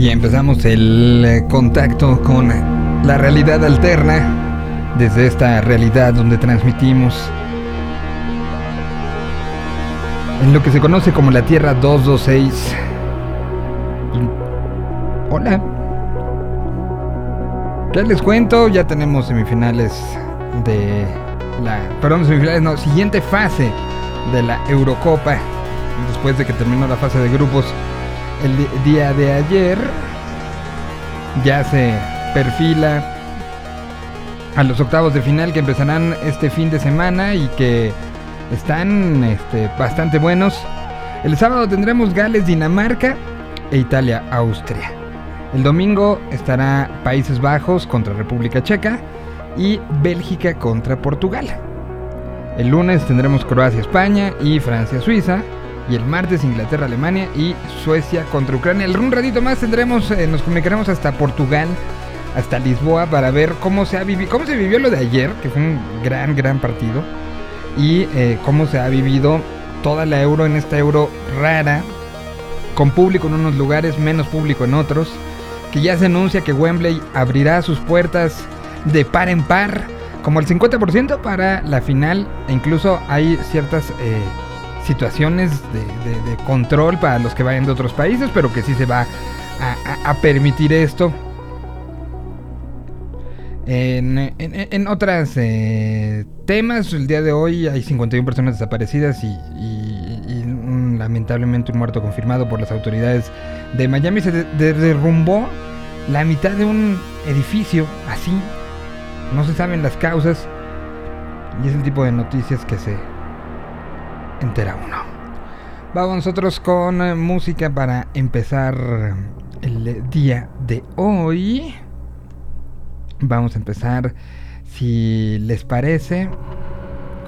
Y empezamos el eh, contacto con la realidad alterna desde esta realidad donde transmitimos en lo que se conoce como la Tierra 226. Hola. ¿Qué les cuento? Ya tenemos semifinales de la... Perdón, semifinales, no, siguiente fase de la Eurocopa. Después de que terminó la fase de grupos el día de ayer, ya se perfila a los octavos de final que empezarán este fin de semana y que están este, bastante buenos. El sábado tendremos Gales, Dinamarca e Italia, Austria. El domingo estará Países Bajos contra República Checa y Bélgica contra Portugal. El lunes tendremos Croacia, España y Francia, Suiza. Y el martes Inglaterra, Alemania y Suecia contra Ucrania. Un ratito más tendremos, eh, nos comunicaremos hasta Portugal, hasta Lisboa para ver cómo se ha vivido, cómo se vivió lo de ayer, que fue un gran, gran partido y eh, cómo se ha vivido toda la euro en esta euro rara, con público en unos lugares, menos público en otros, que ya se anuncia que Wembley abrirá sus puertas de par en par, como el 50% para la final, e incluso hay ciertas eh, situaciones de, control para los que vayan de otros países, pero que sí se va a permitir esto. En, en, otras eh, temas, el día de hoy hay 51 personas desaparecidas y, lamentablemente un muerto confirmado por las autoridades de Miami. Se derrumbó la mitad de un edificio así. No se saben las causas. Y es el tipo de noticias que se entera uno. Vamos nosotros con eh, música para empezar el día de hoy. Vamos a empezar, si les parece,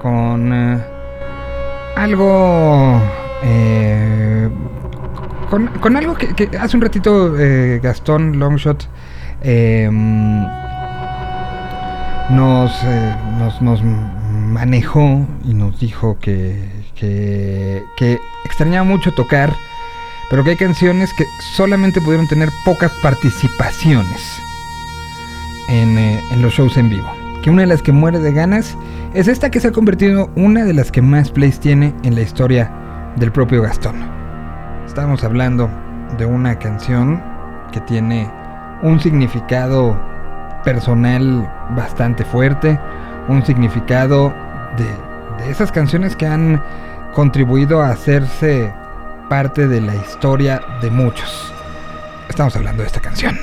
con eh, algo... Eh, con, algo que, hace un ratito Gastón Longshot em, nos, nos, manejó y nos dijo que, que, que extrañaba mucho tocar, pero que hay canciones que solamente pudieron tener pocas participaciones. Eh, en, los shows en vivo. Que una de las que muere de ganas es esta que se ha convertido una de las que más plays tiene en la historia del propio Gastón. Estamos hablando de una canción que tiene un significado personal bastante fuerte, un significado de, de esas canciones que han contribuido a hacerse parte de la historia de muchos. Estamos hablando de esta canción.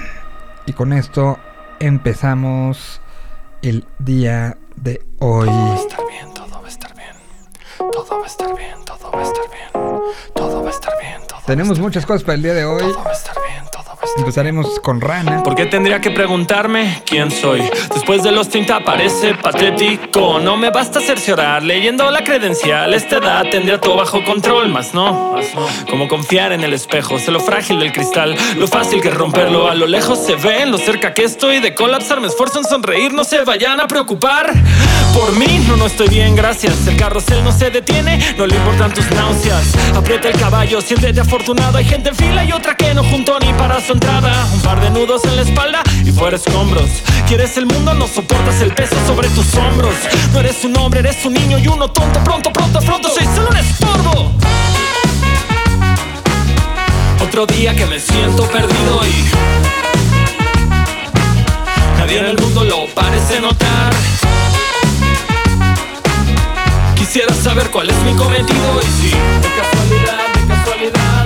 Y con esto empezamos el día de hoy. Todo va a estar bien, todo va a estar bien. Todo va a estar bien, todo va a estar bien. Todo va a estar bien. Todo Tenemos muchas cosas para el día de hoy. Todo va a estar bien. Empezaremos con Rana. ¿Por qué tendría que preguntarme quién soy? Después de los 30 parece patético. No me basta cerciorar leyendo la credencial. Esta edad tendría todo bajo control, más no. Como confiar en el espejo, sé lo frágil del cristal, lo fácil que romperlo. A lo lejos se ve, lo cerca que estoy de colapsar. Me esfuerzo en sonreír, no se vayan a preocupar. Por mí, no, no estoy bien, gracias. El carrusel no se detiene, no le importan tus náuseas. Aprieta el caballo, siéntete afortunado. Hay gente en fila y otra que no juntó ni para su un par de nudos en la espalda y fuera escombros. Quieres el mundo, no soportas el peso sobre tus hombros. No eres un hombre, eres un niño y uno tonto. Pronto, pronto, pronto, soy solo un estorbo. Otro día que me siento perdido y nadie en el mundo lo parece notar. Quisiera saber cuál es mi cometido y si de casualidad, de casualidad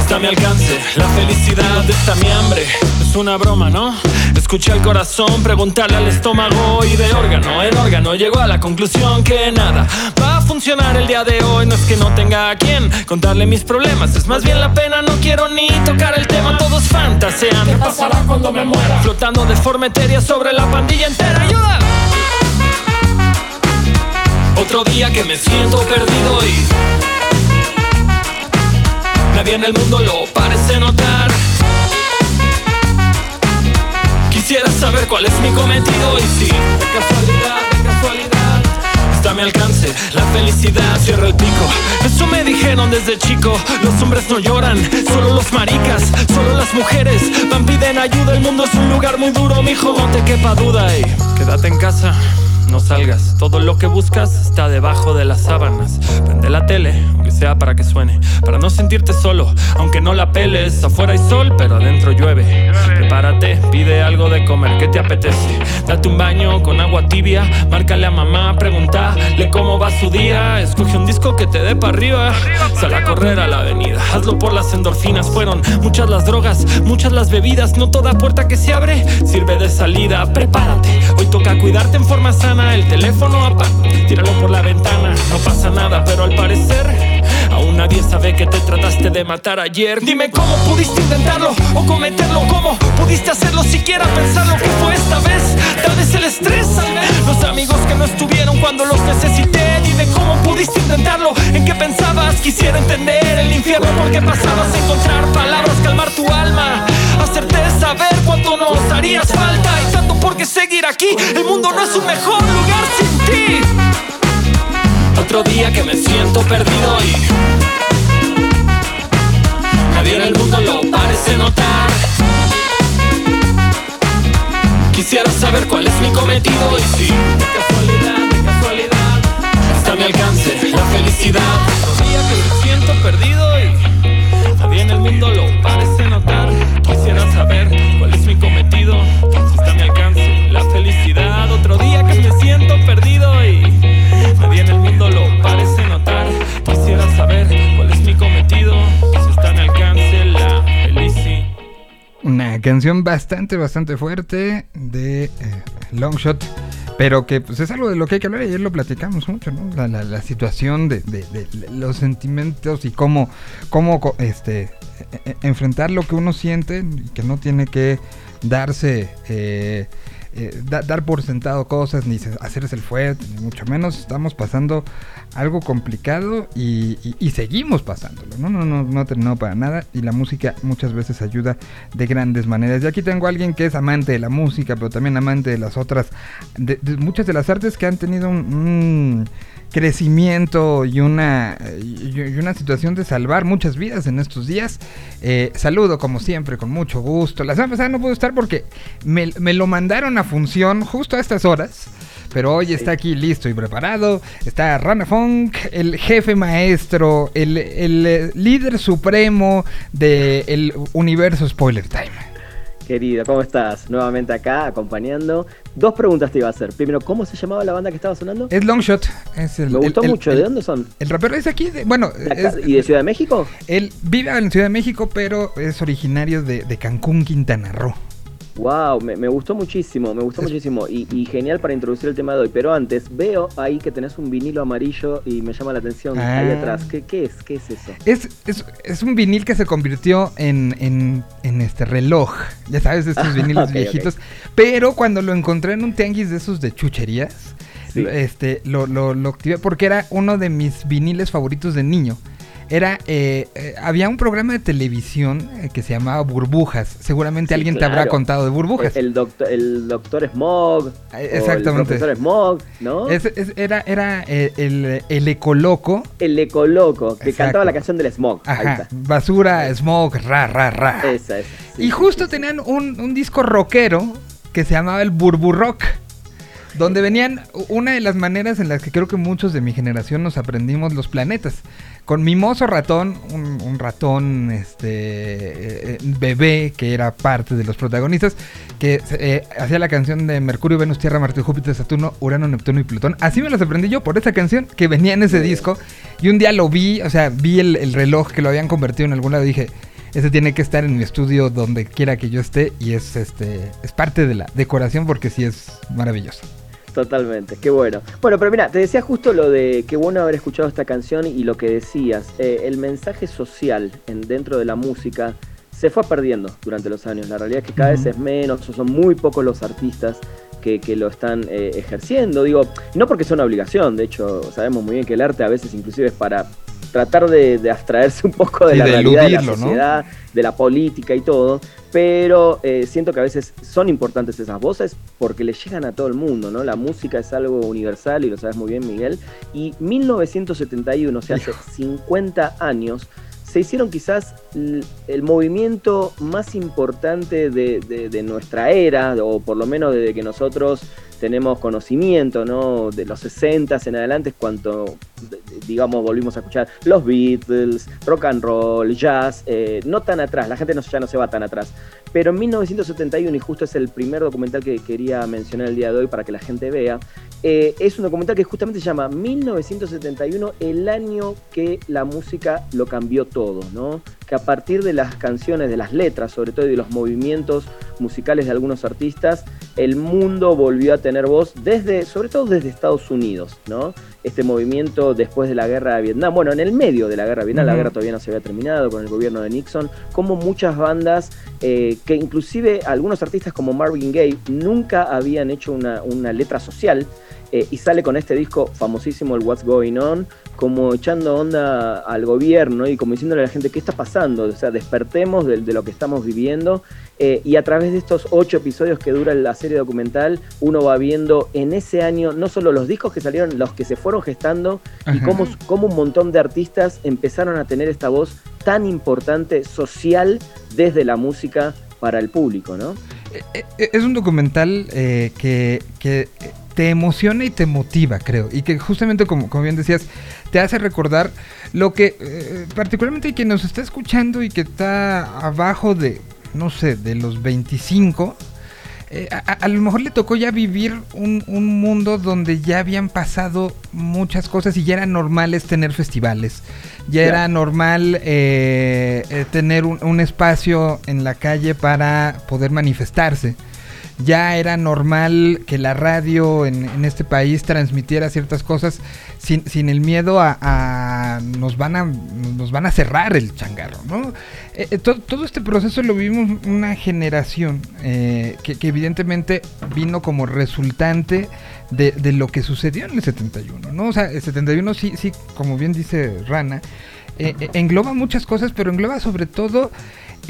está a mi alcance, la felicidad está mi hambre. Es una broma, ¿no? Escuché al corazón preguntarle al estómago y de órgano en órgano llegó a la conclusión que nada va a funcionar el día de hoy. No es que no tenga a quien contarle mis problemas, es más bien la pena. No quiero ni tocar el tema, todos fantasean. ¿Qué pasará cuando me muera? Flotando de forma etérea sobre la pandilla entera. ¡Ayuda! Otro día que me siento perdido y Nadie en el mundo lo parece notar. Quisiera saber cuál es mi cometido y si de casualidad, de casualidad está a mi alcance. La felicidad cierra el pico. Eso me dijeron desde chico. Los hombres no lloran, solo los maricas, solo las mujeres van piden ayuda. El mundo es un lugar muy duro, mijo, no te quepa duda. Y quédate en casa no salgas. Todo lo que buscas está debajo de las sábanas. Prende la tele, aunque sea para que suene. Para no sentirte solo, aunque no la peles. Afuera hay sol, pero adentro llueve. Prepárate, pide algo de comer, ¿qué te apetece? Date un baño con agua tibia. Márcale a mamá, pregúntale cómo va su día. Escoge un disco que te dé para arriba. Sal a correr a la avenida. Hazlo por las endorfinas. Fueron muchas las drogas, muchas las bebidas. No toda puerta que se abre sirve de salida. Prepárate, hoy toca cuidarte en forma sana el teléfono apaga, tíralo por la ventana, no pasa nada, pero al parecer aún nadie sabe que te trataste de matar ayer. Dime cómo pudiste intentarlo o cometerlo, cómo pudiste hacerlo, siquiera pensar lo que fue esta vez. Tal vez el estrés, los amigos que no estuvieron cuando los necesité. Dime cómo pudiste intentarlo, en qué pensabas, quisiera entender el infierno porque pasabas a encontrar palabras, calmar tu alma, hacerte saber cuánto nos harías falta y tanto por qué seguir aquí. El mundo no es un mejor lugar sin ti. Otro día que me siento perdido y nadie en el mundo lo parece notar. Quisiera saber cuál es mi cometido y si de casualidad, de casualidad está a mi alcance la felicidad. Otro día que me siento perdido y nadie en el mundo lo parece notar. Quisiera saber Una canción bastante, bastante fuerte de eh, Longshot, pero que pues, es algo de lo que hay que hablar. Ayer lo platicamos mucho, ¿no? La, la- la situación de, de- los sentimientos y cómo, cómo este, e- e- enfrentar lo que uno siente que no tiene que darse. eh, eh, da- dar por sentado cosas, ni se- hacerse el fuerte, ni mucho menos. Estamos pasando algo complicado y, y- seguimos pasándolo. ¿no? No, no, no ha para nada y la música muchas veces ayuda de grandes maneras. Y aquí tengo a alguien que es amante de la música, pero también amante de las otras, de, de muchas de las artes que han tenido un, crecimiento y una, y una situación de salvar muchas vidas en estos días. Eh, saludo como siempre, con mucho gusto. La semana pasada no pude estar porque me lo mandaron a función justo a estas horas. Pero hoy está aquí listo y preparado. Está Rana Funk, el jefe maestro, el, el, eh, líder supremo del universo Spoiler Time. Querido, ¿cómo estás? Nuevamente acá, acompañando. Dos preguntas te iba a hacer. Primero, ¿cómo se llamaba la banda que estaba sonando? Es Longshot. Es el, Me gustó el- mucho. el- ¿De dónde son? El rapero es aquí, de- bueno, ¿De acá- es- ¿Y de Ciudad de México? él vive en Ciudad de México, pero es originario de, de Cancún, Quintana Roo. Wow, me, me gustó muchísimo, me gustó muchísimo. Y, y genial para introducir el tema de hoy. Pero antes, veo ahí que tenés un vinilo amarillo y me llama la atención ahí Ah. atrás. ¿Qué, qué es? ¿Qué es eso? Es, es, es un vinil que se convirtió en, en, en este reloj. Ya sabes, estos Ah, vinilos viejitos. Pero cuando lo encontré en un tianguis de esos de chucherías, Sí. este, lo, lo, lo activé porque era uno de mis viniles favoritos de niño. Era, eh, eh, había un programa de televisión eh, que se llamaba Burbujas. Seguramente Sí, alguien te habrá contado de Burbujas. El, doctor, el doctor Smog. Ah, o El exactamente. profesor Smog, ¿no? Es- es- era era eh, el, el ecoloco. El Ecoloco, que Exacto. cantaba la canción del Smog. Ahí está. Basura, smoke, ra, ra, ra. Esa, esa. sí, y justo sí, tenían un, un disco rockero que se llamaba el Burburrock. Donde venían una de las maneras en las que creo que muchos de mi generación nos aprendimos los planetas. Con Mimoso Ratón, un, un ratón este eh, eh, bebé que era parte de los protagonistas, que eh, hacía la canción de Mercurio, Venus, Tierra, Marte, Júpiter, Saturno, Urano, Neptuno y Plutón. Así me las aprendí yo por esa canción que venía en ese disco. Y un día lo vi, o sea, vi el, el reloj que lo habían convertido en algún lado y dije, ese tiene que estar en mi estudio donde quiera que yo esté y es este es parte de la decoración porque sí es maravilloso. Totalmente, qué bueno. Bueno, pero mira, te decía justo lo de qué bueno haber escuchado esta canción y lo que decías. eh, el mensaje social en, dentro de la música se fue perdiendo durante los años. La realidad es que cada vez es menos, son muy pocos los artistas que, que lo están eh, ejerciendo. Digo, no porque sea una obligación, de hecho sabemos muy bien que el arte a veces inclusive es para tratar de, abstraerse un poco de la realidad de la sociedad, de la política y todo, pero eh, siento que a veces son importantes esas voces porque le llegan a todo el mundo, ¿no? La música es algo universal y lo sabes muy bien, Miguel. Y 1971, o sea, hace 50 años, se hicieron quizás el, movimiento más importante de, nuestra era, o por lo menos desde que nosotros tenemos conocimiento, ¿no? De los 60 en adelante es cuanto, digamos, volvimos a escuchar los Beatles, rock and roll, jazz, eh, no tan atrás, la gente no, ya no se va tan atrás. Pero en 1971, y justo es el primer documental que quería mencionar el día de hoy para que la gente vea, eh, es un documental que justamente se llama 1971, el año que la música lo cambió todo, ¿no? Que a partir de las canciones, de las letras, sobre todo y de los movimientos musicales de algunos artistas, el mundo volvió a tener voz desde, sobre todo desde Estados Unidos, ¿no? Este movimiento después de la guerra de Vietnam, bueno, en el medio de la guerra de Vietnam, la guerra todavía no se había terminado con el gobierno de Nixon, como muchas bandas, eh, que inclusive algunos artistas como Marvin Gaye nunca habían hecho una, una letra social, eh, y sale con este disco famosísimo, el What's Going On, como echando onda al gobierno y como diciéndole a la gente qué está pasando, o sea, despertemos de, lo que estamos viviendo. Eh, y a través de estos ocho episodios que dura la serie documental, uno va viendo en ese año no solo los discos que salieron, los que se fueron gestando y cómo, cómo un montón de artistas empezaron a tener esta voz tan importante social desde la música para el público, ¿no? Eh, es un documental que, que te emociona y te motiva, creo. Y que justamente, como, como bien decías, te hace recordar lo que, eh, particularmente quien nos está escuchando y que está abajo de, no sé, de los 25, eh, a, lo mejor le tocó ya vivir un, mundo donde ya habían pasado muchas cosas y ya eran normales tener festivales. Ya era normal eh, tener un, un, espacio en la calle para poder manifestarse ya era normal que la radio en, este país transmitiera ciertas cosas sin, el miedo a, nos van a nos van a cerrar el changarro, ¿no? Eh, eh, todo, este proceso lo vivimos una generación eh, que, evidentemente vino como resultante de, de, lo que sucedió en el 71, ¿no? O sea, el 71 sí, sí, como bien dice Rana, engloba muchas cosas, pero engloba sobre todo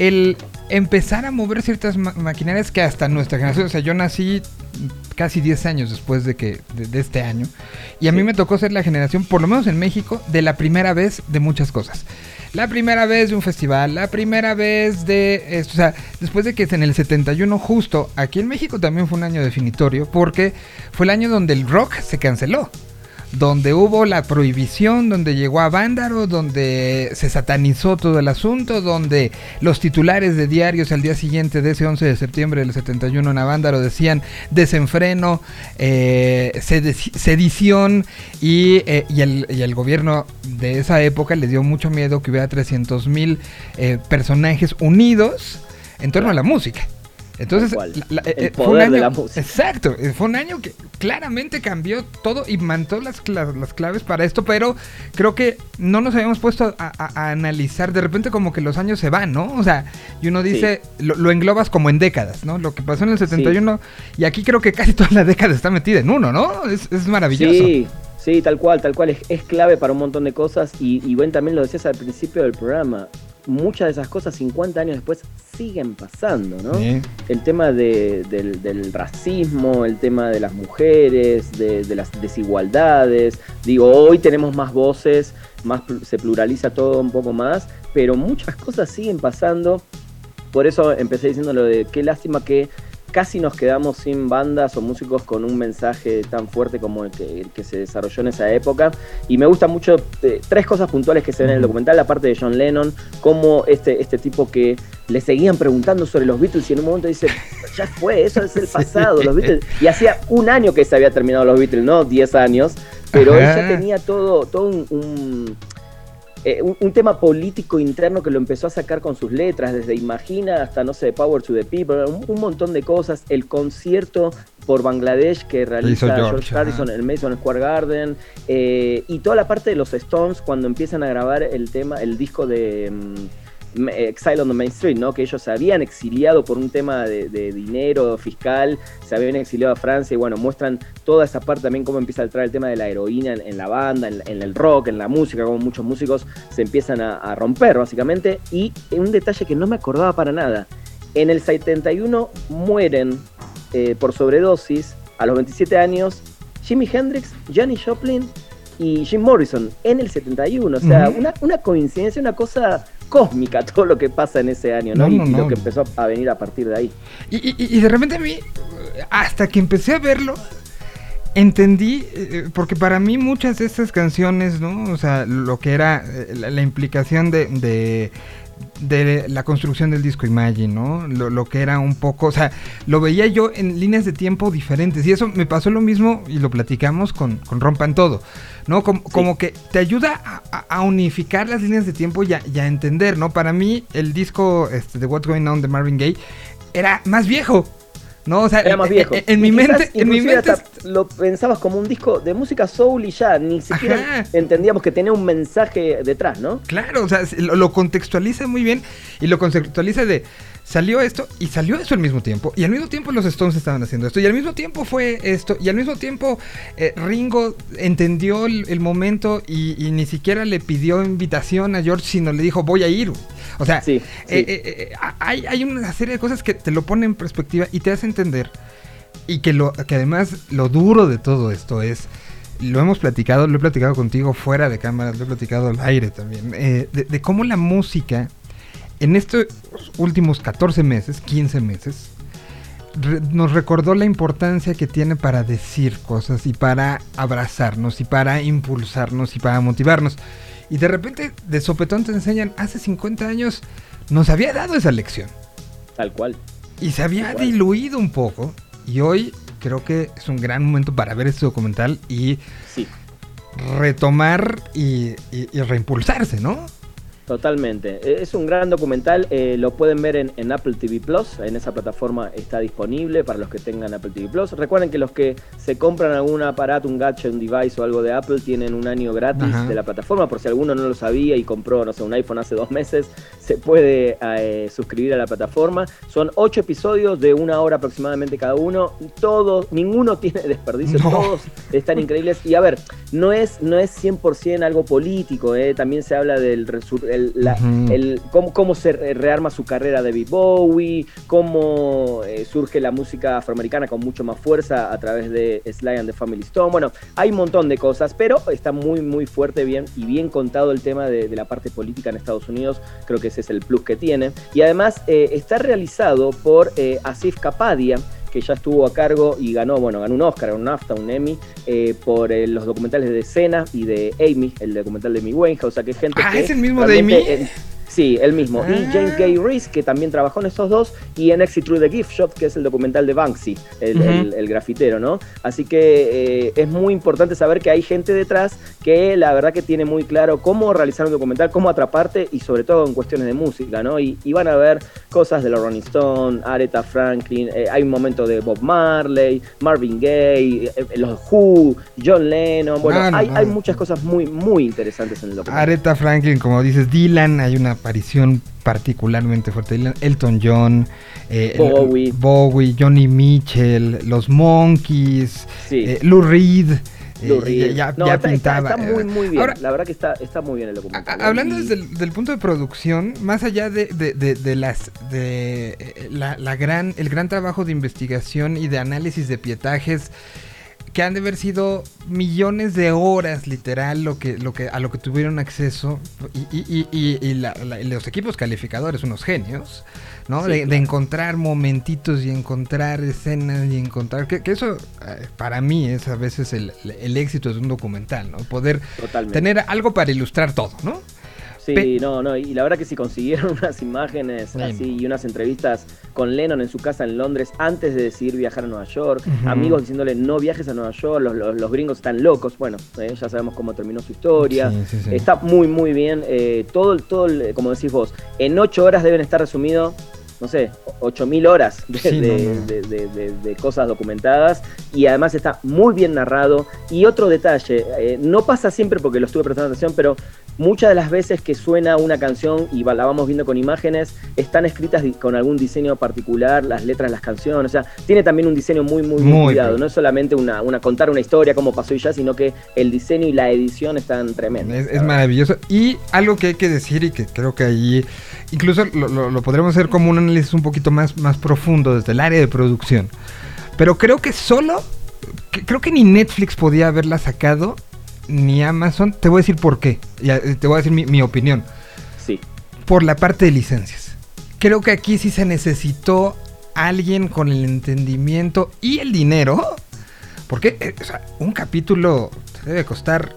el empezar a mover ciertas maquinarias que hasta nuestra generación, o sea, yo nací casi 10 años después de que de, este año y a mí me tocó ser la generación, por lo menos en México, de la primera vez de muchas cosas. La primera vez de un festival, la primera vez de esto, o sea, después de que en el 71 justo, aquí en México también fue un año definitorio porque fue el año donde el rock se canceló donde hubo la prohibición, donde llegó a Vándaro, donde se satanizó todo el asunto, donde los titulares de diarios al día siguiente de ese 11 de septiembre del 71 en Avándaro decían desenfreno, eh, sedición y, eh, y, el, gobierno de esa época les dio mucho miedo que hubiera 300 mil eh, personajes unidos en torno a la música. Entonces, eh, fue un año, Exacto, eh, fue un año que claramente cambió todo y mantó las, las, claves para esto, pero creo que no nos habíamos puesto a, analizar. De repente, como que los años se van, ¿no? O sea, y uno dice, lo, englobas como en décadas, ¿no? Lo que pasó en el 71, y aquí creo que casi toda la década está metida en uno, ¿no? Es, es maravilloso. Sí. Sí, tal cual, tal cual. Es, es, clave para un montón de cosas. Y, y Ben también lo decías al principio del programa muchas de esas cosas 50 años después siguen pasando, ¿no? El tema del, racismo, el tema de las mujeres, de, las desigualdades. Digo, hoy tenemos más voces, más se pluraliza todo un poco más, pero muchas cosas siguen pasando. Por eso empecé diciendo lo de qué lástima que casi nos quedamos sin bandas o músicos con un mensaje tan fuerte como el que, se desarrolló en esa época. Y me gusta mucho eh, tres cosas puntuales que se ven en el documental, la parte de John Lennon, como este, este tipo que le seguían preguntando sobre los Beatles y en un momento dice, ya fue, eso es el pasado, los Beatles. Y hacía un año que se había terminado los Beatles, no 10 años, pero él ya tenía todo, todo un eh, un, tema político interno que lo empezó a sacar con sus letras, desde Imagina hasta, no sé, Power to the People, un, montón de cosas, el concierto por Bangladesh que realiza George, Harrison en el Mason Square Garden, eh, y toda la parte de los Stones cuando empiezan a grabar el tema, el disco de... Mm, Exile on the Main Street, ¿no? Que ellos se habían exiliado por un tema de, dinero fiscal, se habían exiliado a Francia y bueno, muestran toda esa parte también cómo empieza a entrar el tema de la heroína en, la banda, en, el rock, en la música, como muchos músicos se empiezan a, romper básicamente. Y un detalle que no me acordaba para nada, en el 71 mueren eh, por sobredosis a los 27 años Jimi Hendrix, Janis Joplin y Jim Morrison en el 71. O sea, una, una, coincidencia, una cosa cósmica todo lo que pasa en ese año, ¿no? y, lo que empezó a venir a partir de ahí. Y, de repente a mí, hasta que empecé a verlo, entendí, eh, porque para mí muchas de estas canciones, ¿no? O sea, lo que era eh, la, implicación de de la construcción del disco Imagine, ¿no? Lo, que era un poco, o sea, lo veía yo en líneas de tiempo diferentes. Y eso me pasó lo mismo y lo platicamos con, Rompan Todo, ¿no? Como, que te ayuda a, unificar las líneas de tiempo y a, entender, ¿no? Para mí, el disco este, de What's Going On de Marvin Gaye era más viejo. ¿No? O sea, Era más viejo. En, mi mente, en mi mente lo pensabas como un disco de música soul y ya, ni siquiera entendíamos que tenía un mensaje detrás, ¿no? Claro, o sea, lo, contextualiza muy bien y lo contextualiza de salió esto y salió eso al mismo tiempo y al mismo tiempo los Stones estaban haciendo esto y al mismo tiempo fue esto y al mismo tiempo eh, Ringo entendió el, momento y, ni siquiera le pidió invitación a George sino le dijo voy a ir o sea eh, eh, hay, hay, una serie de cosas que te lo ponen en perspectiva y te hace entender y que, lo, que además lo duro de todo esto es lo hemos platicado, lo he platicado contigo fuera de cámara, lo he platicado al aire también, de cómo la música en estos últimos 14 meses, 15 meses, nos recordó la importancia que tiene para decir cosas y para abrazarnos y para impulsarnos y para motivarnos. Y de repente, de sopetón te enseñan, hace 50 años nos había dado esa lección. Tal cual. Y se había diluido un poco. Y hoy creo que es un gran momento para ver este documental y retomar y reimpulsarse, ¿no? Totalmente. E, es un gran documental, eh, lo pueden ver en, Apple TV Plus, en esa plataforma está disponible para los que tengan Apple TV Plus. Recuerden que los que se compran algún aparato, un gadget, un device o algo de Apple tienen un año gratis de la plataforma, por si alguno no lo sabía y compró, no sé, un iPhone hace dos meses, se puede eh, suscribir a la plataforma. Son ocho episodios de una hora aproximadamente cada uno, todos, ninguno tiene desperdicio, todos están increíbles. Y a ver, no es, no es 100% algo político, eh, también se habla del el, cómo, se rearma su carrera de Bowie, cómo eh, surge la música afroamericana con mucho más fuerza a través de Sly and the Family Stone. Bueno, hay un montón de cosas, pero está muy, muy fuerte bien y bien contado el tema de, la parte política en Estados Unidos. Creo que ese es el plus que tiene. Y además eh, está realizado por eh, Asif Kapadia que ya estuvo a cargo y ganó, bueno, ganó un Oscar, un NAFTA, un Emmy, eh, por eh, los documentales de Cena y de Amy, el documental de Amy Winehouse, o sea que gente ah, ¿es el mismo de Amy? Sí, el mismo. Y ah. James Gay Reese, que también trabajó en estos dos, y en Exit Through the Gift Shop, que es el documental de Banksy, el, grafitero, ¿no? Así que eh, es muy importante saber que hay gente detrás que la verdad que tiene muy claro cómo realizar un documental, cómo atraparte y sobre todo en cuestiones de música, ¿no? Y, van a ver cosas de los Rolling Stone, Aretha Franklin, eh, hay un momento de Bob Marley, Marvin Gaye, eh, los Who, John Lennon, bueno, hay, hay, muchas cosas muy, muy interesantes en el documental. Aretha Franklin, como dices, Dylan, hay una aparición particularmente fuerte. Elton John, eh, Bowie. Johnny Mitchell, los Monkeys, eh, Lou Reed. Eh, ya, pintaba. Está, muy, muy bien. la verdad que está, está muy bien el documental. Hablando desde el punto de producción, más allá de, de, las de la, gran, el gran trabajo de investigación y de análisis de pietajes que han de haber sido millones de horas literal lo que, lo que, a lo que tuvieron acceso y, y, los equipos calificadores, unos genios, ¿no? de, encontrar momentitos y encontrar escenas y encontrar... Que, eso eh, para mí es a veces el, el, éxito de un documental, ¿no? Poder tener algo para ilustrar todo, ¿no? Sí, no, no, y la verdad que si consiguieron unas imágenes así y unas entrevistas con Lennon en su casa en Londres antes de decidir viajar a Nueva York, amigos diciéndole no viajes a Nueva York, los, gringos están locos, bueno, eh, ya sabemos cómo terminó su historia, está muy, muy bien, eh, todo, todo, como decís vos, en ocho horas deben estar resumidos no sé, 8.000 horas de, cosas documentadas y además está muy bien narrado. Y otro detalle, eh, no pasa siempre porque lo estuve prestando atención, pero muchas de las veces que suena una canción y la vamos viendo con imágenes, están escritas con algún diseño particular, las letras de las canciones, o sea, tiene también un diseño muy, muy, muy, cuidado. No es solamente una, una, contar una historia como pasó y ya, sino que el diseño y la edición están tremendos. Es, maravilloso. Y algo que hay que decir y que creo que ahí, incluso lo, lo, podremos hacer como un análisis un poquito más, más profundo desde el área de producción. Pero creo que solo, creo que ni Netflix podía haberla sacado ni Amazon. Te voy a decir por qué. Eh, te voy a decir mi, opinión. Sí. Por la parte de licencias. Creo que aquí sí se necesitó alguien con el entendimiento y el dinero. Porque eh, un capítulo debe costar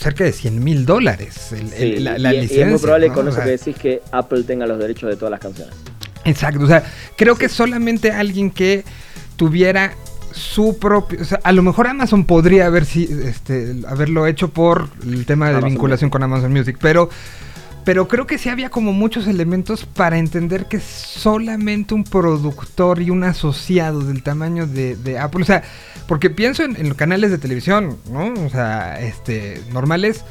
cerca de 100 mil dólares la, licencia. Y es muy probable con eso que decís que Apple tenga los derechos de todas las canciones. Exacto, o sea, creo que solamente alguien que tuviera su propio, o sea, a lo mejor Amazon podría haber este, haberlo hecho por el tema de vinculación con Amazon Music, pero pero creo que sí había como muchos elementos para entender que solamente un productor y un asociado del tamaño de, Apple, o sea, porque pienso en, los canales de televisión, ¿no? O sea, este, normales,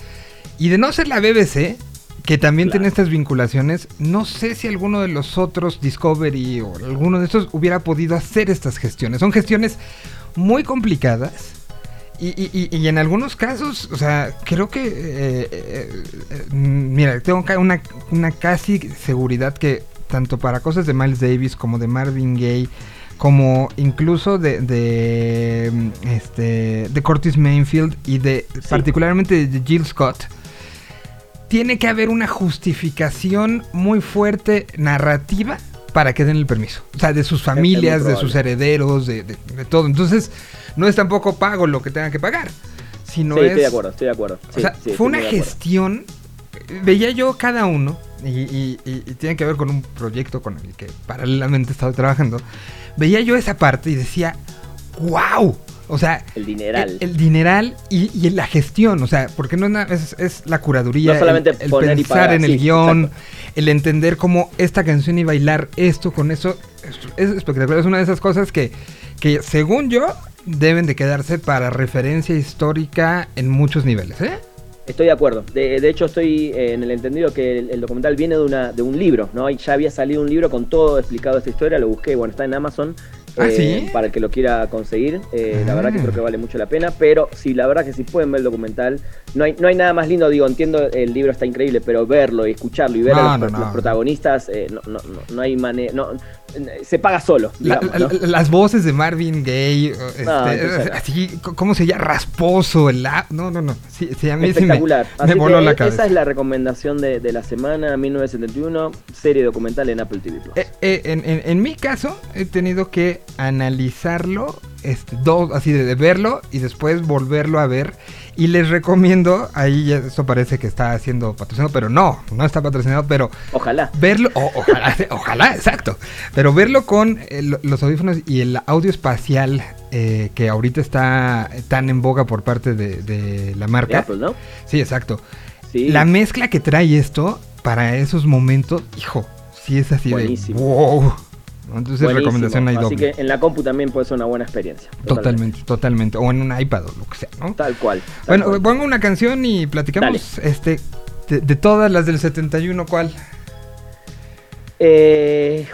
y de no ser la BBC, que también tiene estas vinculaciones. No sé si alguno de los otros, Discovery o alguno de estos, hubiera podido hacer estas gestiones. Son gestiones muy complicadas. Y, en algunos casos, o sea, creo que, eh, eh, eh, mira, tengo una, una casi seguridad que tanto para cosas de Miles Davis como de Marvin Gaye, como incluso de, de este de Curtis Mainfield y de particularmente de Jill Scott tiene que haber una justificación muy fuerte narrativa para que den el permiso. O sea, de sus familias, de sus herederos, de, todo. Entonces, no es tampoco pago lo que tengan que pagar. Sino sí, estoy de acuerdo, estoy de acuerdo. o sea, fue una gestión. Veía yo cada uno, y, tiene que ver con un proyecto con el que paralelamente he estado trabajando. Veía yo esa parte y decía, ¡wow! O sea, el dineral. El, dineral y, la gestión, o sea, porque no es, es, la curaduría, no solamente el, pensar en el guion, el entender cómo esta canción y bailar esto con eso, es, espectacular. Es una de esas cosas que, que, según yo, deben de quedarse para referencia histórica en muchos niveles, ¿eh? Estoy de acuerdo. De, hecho, estoy en el entendido que el, documental viene de, una, de un libro, ¿no? Ya había salido un libro con todo explicado esta historia, lo busqué, bueno, está en Amazon. ¿Ah, eh, para el que lo quiera conseguir. Eh, la verdad que creo que vale mucho la pena. Pero sí, la verdad que si pueden ver el documental, no hay, no hay nada más lindo. Digo, entiendo, el libro está increíble, pero verlo y escucharlo y ver a los, protagonistas, eh, no, no, no, hay manera. No, se paga solo. las voces de Marvin Gaye, este, así, ¿cómo se llama? Rasposo, el No, no, no. Sí, a mí Espectacular. me, voló la cabeza. Esa es la recomendación de, de, la semana 1971, serie documental en Apple TV Plus. en, en, en mi caso, he tenido que analizarlo, este, dos, así de, verlo y después volverlo a ver. Y les recomiendo, ahí esto parece que está siendo patrocinado, pero no, no está patrocinado, pero... Ojalá. Verlo, ojalá, ojalá, exacto. Pero verlo con eh, los audífonos y el audio espacial eh, que ahorita está tan en boga por parte de, la marca. Apple, ¿no? Sí, exacto. La mezcla que trae esto para esos momentos, hijo, sí es así Buenísimo. de wow. Entonces recomendación hay Así que en la compu también puede ser una buena experiencia. Totalmente, totalmente. O en un iPad o lo que sea, ¿no? Tal cual. bueno, pongo una canción y platicamos este de, todas las del 71, ¿cuál? Eh,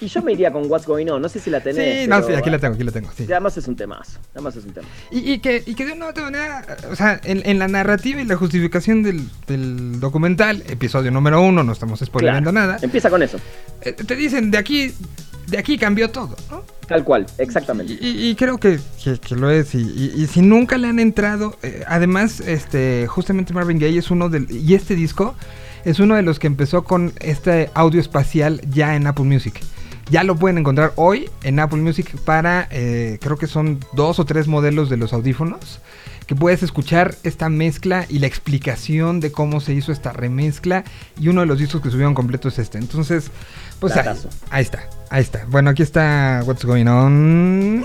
y yo me iría con What's Going On. No sé si la tenés. Sí, no, sí, aquí la tengo, aquí la tengo. Sí. Además es un temazo. Además es un tema. Y, que, y que de una u otra manera, o sea, en, la narrativa y la justificación del, documental, episodio número uno, no estamos spoilando nada. Empieza con eso. Eh, te dicen, de aquí, de aquí cambió todo, ¿no? Tal cual, exactamente. Y, creo que, que, lo es. Y, si nunca le han entrado, eh, además, este, justamente Marvin Gaye es uno del. Y este disco es uno de los que empezó con este audio espacial ya en Apple Music. Ya lo pueden encontrar hoy en Apple Music para, eh, creo que son dos o tres modelos de los audífonos, que puedes escuchar esta mezcla y la explicación de cómo se hizo esta remezcla. Y uno de los discos que subieron completo es este. Entonces, pues ahí, ahí, está, ahí está. Bueno, aquí está What's Going On.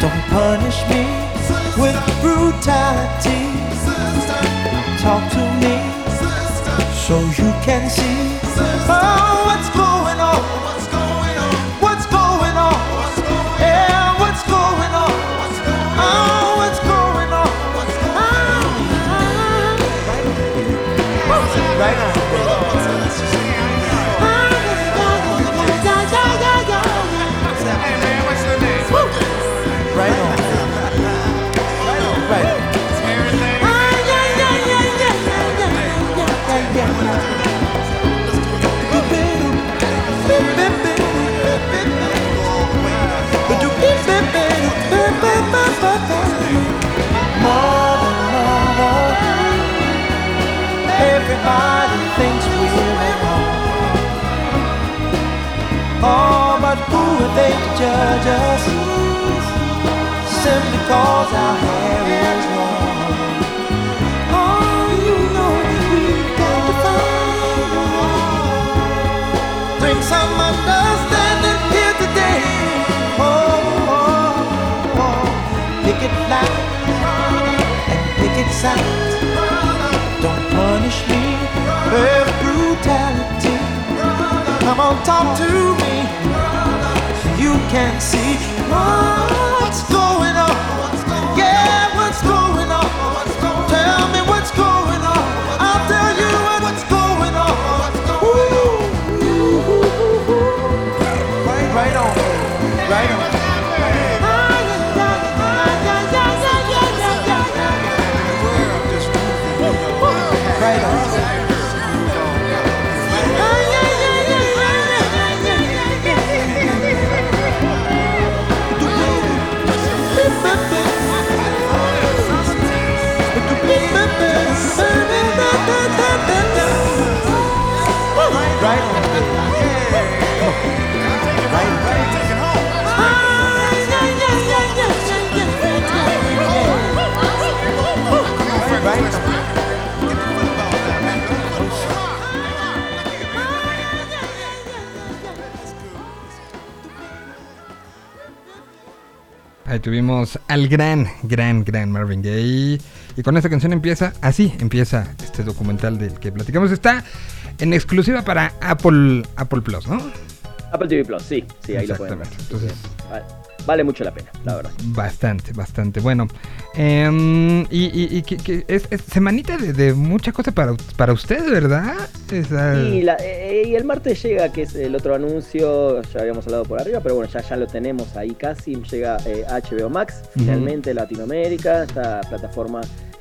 Don't punish me with brutality. Talk to me so you can see they judge us? Simply cause our hair is long. Oh, you know we've got to find a way. Bring some understanding here today. Oh, oh, oh. picket line and picket signs. Don't punish me with brutality. Come on, talk to me so you can see what's going on. Yeah, what's going on? Tell me what's going on. I'll tell you what's going on. Ooh. Right on, right on. Ahí tuvimos al gran, gran, gran Marvin Gaye. Y con esta canción empieza, así empieza este documental del que platicamos. Está en exclusiva para Apple, Apple Plus, ¿no? Apple TV Plus, sí, sí, ahí lo pueden ver. Entonces, Vale, vale mucho la pena, la verdad. bastante, bastante. Bueno, em, y, y- y que, que es, es semanita de, de mucha cosa para, para usted, ¿verdad? Esa- Y, la- eh, y el martes llega, que es el otro anuncio, ya habíamos hablado por arriba, pero bueno, ya, ya lo tenemos ahí casi. Llega eh, HBO Max, finalmente Latinoamérica, esta plataforma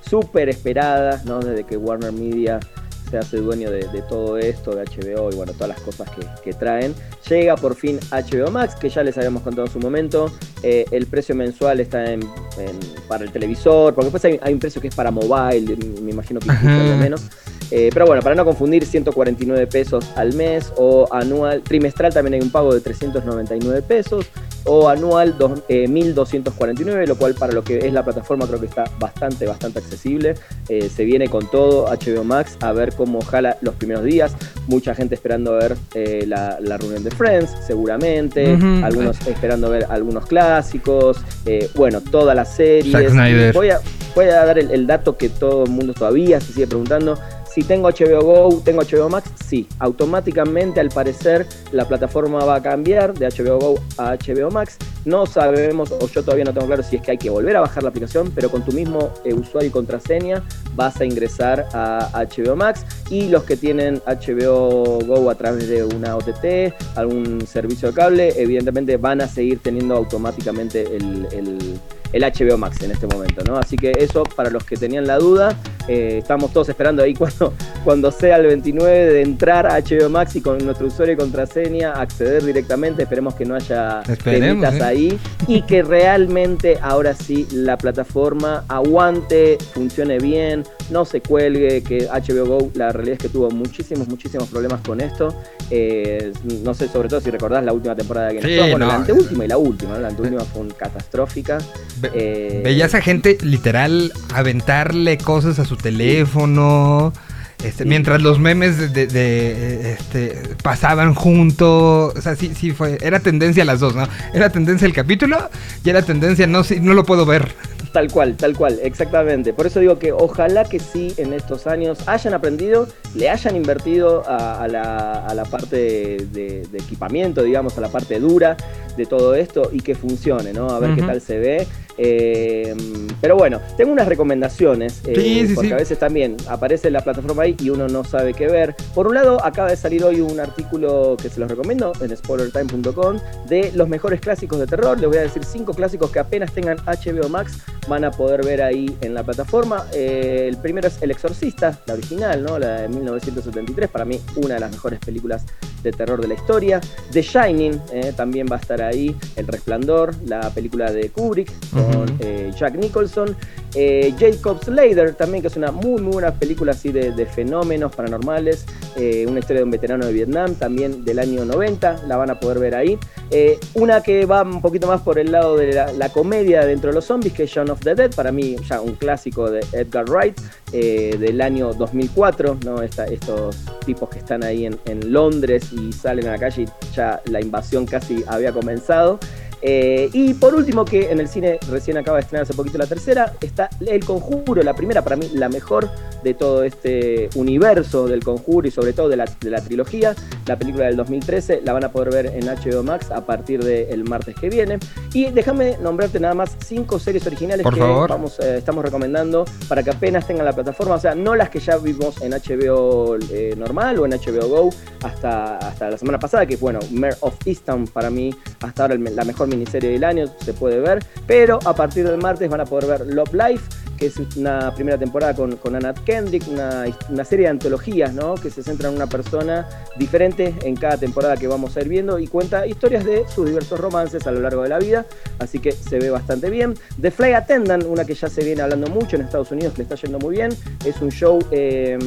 súper esperada, ¿no? Desde que Warner Media se hace dueño de, de todo esto, de HBO y bueno, todas las cosas que, que traen. Llega por fin HBO Max, que ya les habíamos contado en su momento. Eh, el precio mensual está en, en- para el televisor, porque después hay, hay un precio que es para mobile, me imagino que algo menos. Eh, pero bueno, para no confundir, 149 pesos al mes o anual, trimestral también hay un pago de 399 pesos o anual dos- eh, 1249, lo cual para lo que es la plataforma creo que está bastante, bastante accesible. Eh, se viene con todo HBO Max a ver cómo jala los primeros días. Mucha gente esperando ver eh, la, la reunión de Friends, seguramente. Algunos esperando ver algunos clásicos. eh, bueno, todas las series. Voy a, voy a dar el, el dato que todo el mundo todavía se sigue preguntando. Si tengo HBO Go, tengo HBO Max, sí, automáticamente al parecer la plataforma va a cambiar de HBO Go a HBO Max. No sabemos, o yo todavía no tengo claro si es que hay que volver a bajar la aplicación, pero con tu mismo eh, usuario y contraseña vas a ingresar a HBO Max y los que tienen HBO Go a través de una OTT, algún servicio de cable, evidentemente van a seguir teniendo automáticamente el, el- HBO Max en este momento, ¿no? Así que eso para los que tenían la duda, eh, estamos todos esperando ahí cuando, cuando sea el 29 de entrar a HBO Max y con nuestro usuario y contraseña acceder directamente, esperemos que no haya temitas ¿eh? ahí y que realmente ahora sí la plataforma aguante, funcione bien, no se cuelgue, que HBO Go la realidad es que tuvo muchísimos, muchísimos problemas con esto. Eh, no sé, sobre todo si recordás la última temporada que nos Sí, bueno, no. la anteúltima y la última, la anteúltima fue un catastrófica. Ve- Veías a gente literal aventarle cosas a su teléfono. Este, Sí. Mientras los memes de, de- de, este, pasaban juntos. O sea, sí, sí fue. Era tendencia a las dos, ¿no? Era tendencia el capítulo y era tendencia no, no lo puedo ver. Tal cual, tal cual, exactamente. Por eso digo que ojalá que sí en estos años hayan aprendido, le hayan invertido a, a la, a la parte de, equipamiento, digamos, a la parte dura de todo esto y que funcione, ¿no? A ver qué tal se ve. Eh, pero bueno, tengo unas recomendaciones, eh, Sí, sí, porque sí. a veces también aparece la plataforma ahí y uno no sabe qué ver. Por un lado, acaba de salir hoy un artículo que se los recomiendo en spoilertime.com de los mejores clásicos de terror. Les voy a decir cinco clásicos que apenas tengan HBO Max van a poder ver ahí en la plataforma. Eh, el primero es El Exorcista, la original, ¿no? La de 1973, para mí una de las mejores películas de terror de la historia. The Shining eh, también va a estar ahí. El Resplandor, la película de Kubrick eh, Jack Nicholson. Eh, Jacob's Ladder también, que es una muy, buena película así de, fenómenos paranormales. Eh, una historia de un veterano de Vietnam, también del año 90, la van a poder ver ahí. Una que va un poquito más por el lado de la, comedia dentro de los zombies, que es Shaun of the Dead, para mí ya un clásico de Edgar Wright, del año 2004, ¿no? Estos tipos que están ahí en, en Londres y salen a la calle y ya la invasión casi había comenzado. Eh, y por último, que en el cine recién acaba de estrenar hace poquito la tercera, está El Conjuro, la primera para mí, la mejor de todo este universo del Conjuro y sobre todo de la, de la trilogía. La película del 2013 la van a poder ver en HBO Max a partir del martes que viene. Y déjame nombrarte nada más cinco series originales Por que vamos, eh, estamos recomendando para que apenas tengan la plataforma, o sea, no las que ya vimos en HBO eh, normal o en HBO Go hasta, hasta la semana pasada, que bueno, Mare of Easttown para mí hasta ahora el la mejor miniserie del año, se puede ver, pero a partir del martes van a poder ver Love Life, que es una primera temporada con, con Anna Kendrick, una, una serie de antologías, ¿no? Que se centra en una persona diferente en cada temporada que vamos a ir viendo y cuenta historias de sus diversos romances a lo largo de la vida, así que se ve bastante bien. The Flight Attendant, una que ya se viene hablando mucho en Estados Unidos, le está yendo muy bien, es un show de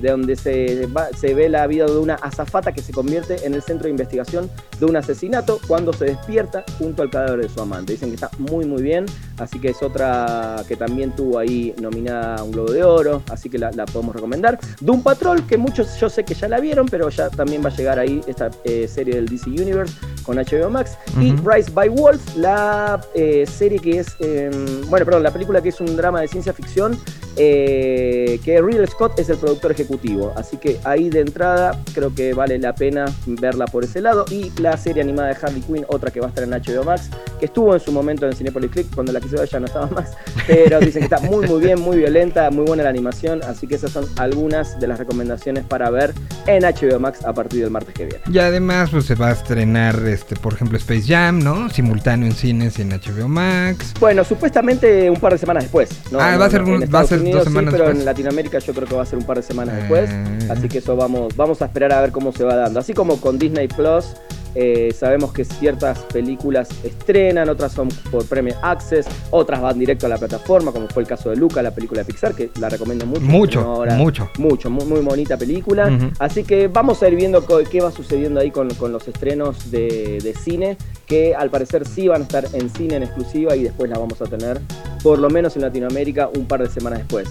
donde se, va- se ve la vida de una azafata que se convierte en el centro de investigación de un asesinato cuando se despierta junto al cadáver de su amante. Dicen que está muy muy bien, así que es otra que también tuvo ahí nominada a un Globo de Oro, así que la, la podemos recomendar. Doom Patrol, que muchos yo sé que ya la vieron, pero ya también va a llegar ahí esta eh, serie del DC Universe con HBO Max. Y. Rise by Wolves, la eh, serie que es, eh, bueno, perdón, la película que es un drama de ciencia ficción, eh, que Ridley Scott es el productor ejecutivo. Así que ahí de entrada creo que vale la pena verla por ese lado. Y la serie animada de Harley Quinn, otra que va a estar en HBO Max, que estuvo en su momento en Cinepolis Click, cuando la quise ver ya no estaba más. Pero dicen que está muy muy bien, muy violenta, muy buena la animación. Así que esas son algunas de las recomendaciones para ver en HBO Max a partir del martes que viene. Y además, pues se va a estrenar, este, por ejemplo, Space Jam, ¿no? Simultáneo en cines y en HBO Max. Bueno, supuestamente un par de semanas después. ¿no? Ah, No, va a ser un- va a ser dos Unidos sí, semanas pero después. en Latinoamérica yo creo que va a ser un par de semanas Eh. después. Así que eso vamos, vamos a esperar a ver cómo se va dando. Así como con Disney Plus, eh, sabemos que ciertas películas estrenan, otras son por Premier Access, otras van directo a la plataforma, como fue el caso de Luca, la película de Pixar, que la recomiendo mucho. Mucho, ahora- mucho. Mucho, muy, muy bonita película. Así que vamos a ir viendo qué va sucediendo ahí con, con los estrenos de, de cine, que al parecer sí van a estar en cine en exclusiva y después la vamos a tener, por lo menos en Latinoamérica, un par de semanas después.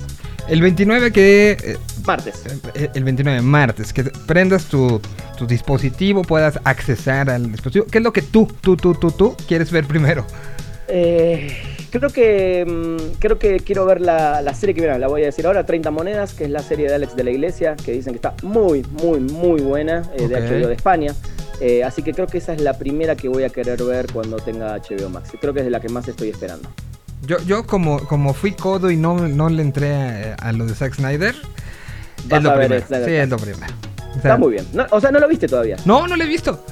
El 29 que... Martes. el 29 martes, que prendas tu, tu dispositivo, puedas accesar al dispositivo. ¿Qué es lo que tú, tú, tú, tú, tú quieres ver primero? Eh, Creo que mm, creo que quiero ver la, la serie que viene, la voy a decir ahora, 30 monedas, que es la serie de Alex de la Iglesia, que dicen que está muy, muy, muy buena, eh, de. HBO de España. Eh, así que creo que esa es la primera que voy a querer ver cuando tenga HBO Max. Creo que es de la que más estoy esperando. Yo, yo como, como fui codo y no, no le entré a, a lo de Zack Snyder, Vas es lo a ver primero. Sí, es lo primero. O sea, Está muy bien. No, o sea, no lo viste todavía. No, no lo he visto.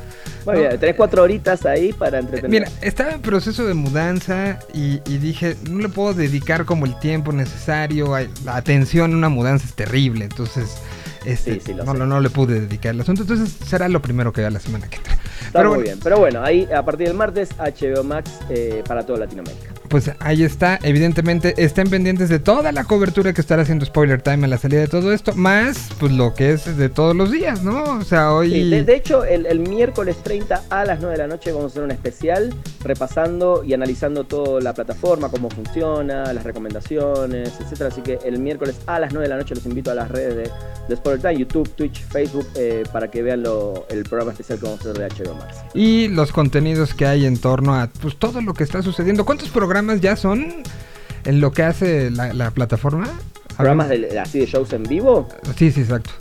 Muy No. bien, tenés cuatro horitas ahí para entretener. Mira, estaba en proceso de mudanza y, y dije, no le puedo dedicar como el tiempo necesario, a- la atención a una mudanza es terrible, entonces este, Sí, sí, lo no, no, no le pude dedicar el asunto, entonces será lo primero que vea la semana que entra. Está Pero muy bueno, bien. Pero bueno, ahí a partir del martes, HBO Max eh, para toda Latinoamérica. Pues ahí está, evidentemente estén pendientes de toda la cobertura que estará haciendo Spoiler Time a la salida de todo esto, más pues lo que es de todos los días, ¿no? O sea, hoy... Sí, de, de hecho, el, el miércoles 30 a las 9 de la noche vamos a hacer un especial repasando y analizando toda la plataforma, cómo funciona, las recomendaciones, etcétera. Así que el miércoles a las 9 de la noche los invito a las redes de, de Spoiler Time, YouTube, Twitch, Facebook, eh, para que vean lo- el programa especial que vamos a hacer de HBO Max. y los contenidos que hay en torno a pues todo lo que está sucediendo. ¿Cuántos programas ya son en lo que hace la, la plataforma? Programas de, así de shows en vivo Sí, sí, exacto.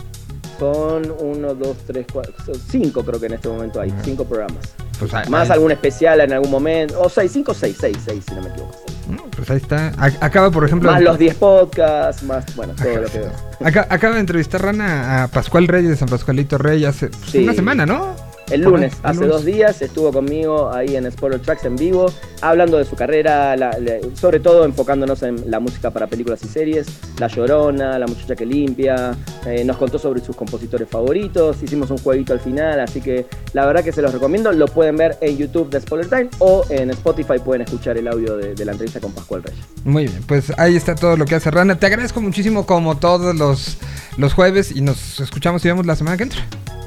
son 1, 2, 3, 4, 5 creo que en este momento hay, 5 programas. Pues, Más algún especial en algún momento, o 6, 5, 6, 6, 6 si no me equivoco. seis. no, pues ahí está. Acaba, por ejemplo. Más los 10 podcasts, más, bueno, todo lo que. Acá- acaba de entrevistar Rana a Pascual Reyes de San Pascualito Rey hace pues, Sí. una semana, ¿no? El lunes, hace lunes. dos días, estuvo conmigo ahí en Spoiler Tracks en vivo, hablando de su carrera, la- la- sobre todo enfocándonos en la música para películas y series, La Llorona, La Muchacha que Limpia, eh, nos contó sobre sus compositores favoritos, hicimos un jueguito al final, así que la verdad que se los recomiendo, lo pueden ver en YouTube de Spoiler Time o en Spotify pueden escuchar el audio de, de la entrevista con Pascual Reyes. Muy bien, pues ahí está todo lo que hace Rana. Te agradezco muchísimo como todos los, los jueves y nos escuchamos y vemos la semana que entra.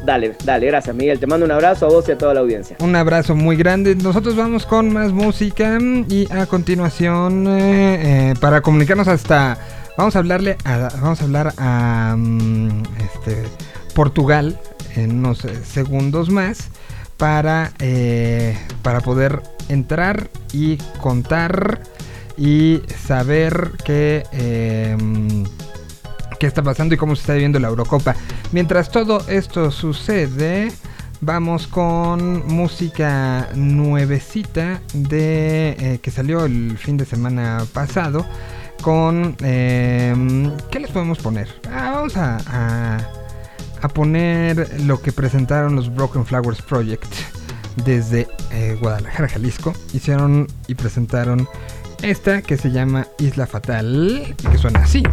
Dale, dale, gracias Miguel, te mando un abrazo a vos y a toda la audiencia. Un abrazo muy grande. Nosotros vamos con más música y a continuación eh, eh, para comunicarnos hasta vamos a hablarle a, vamos a hablar a mm, este, Portugal en unos segundos más para eh, para poder entrar y contar y saber que eh, qué está pasando y cómo se está viviendo la Eurocopa. Mientras todo esto sucede, vamos con música nuevecita de eh, que salió el fin de semana pasado. Con eh, ¿qué les podemos poner? Ah, vamos a, a, a poner lo que presentaron los Broken Flowers Project desde eh, Guadalajara, Jalisco. Hicieron y presentaron esta que se llama Isla Fatal y que suena así.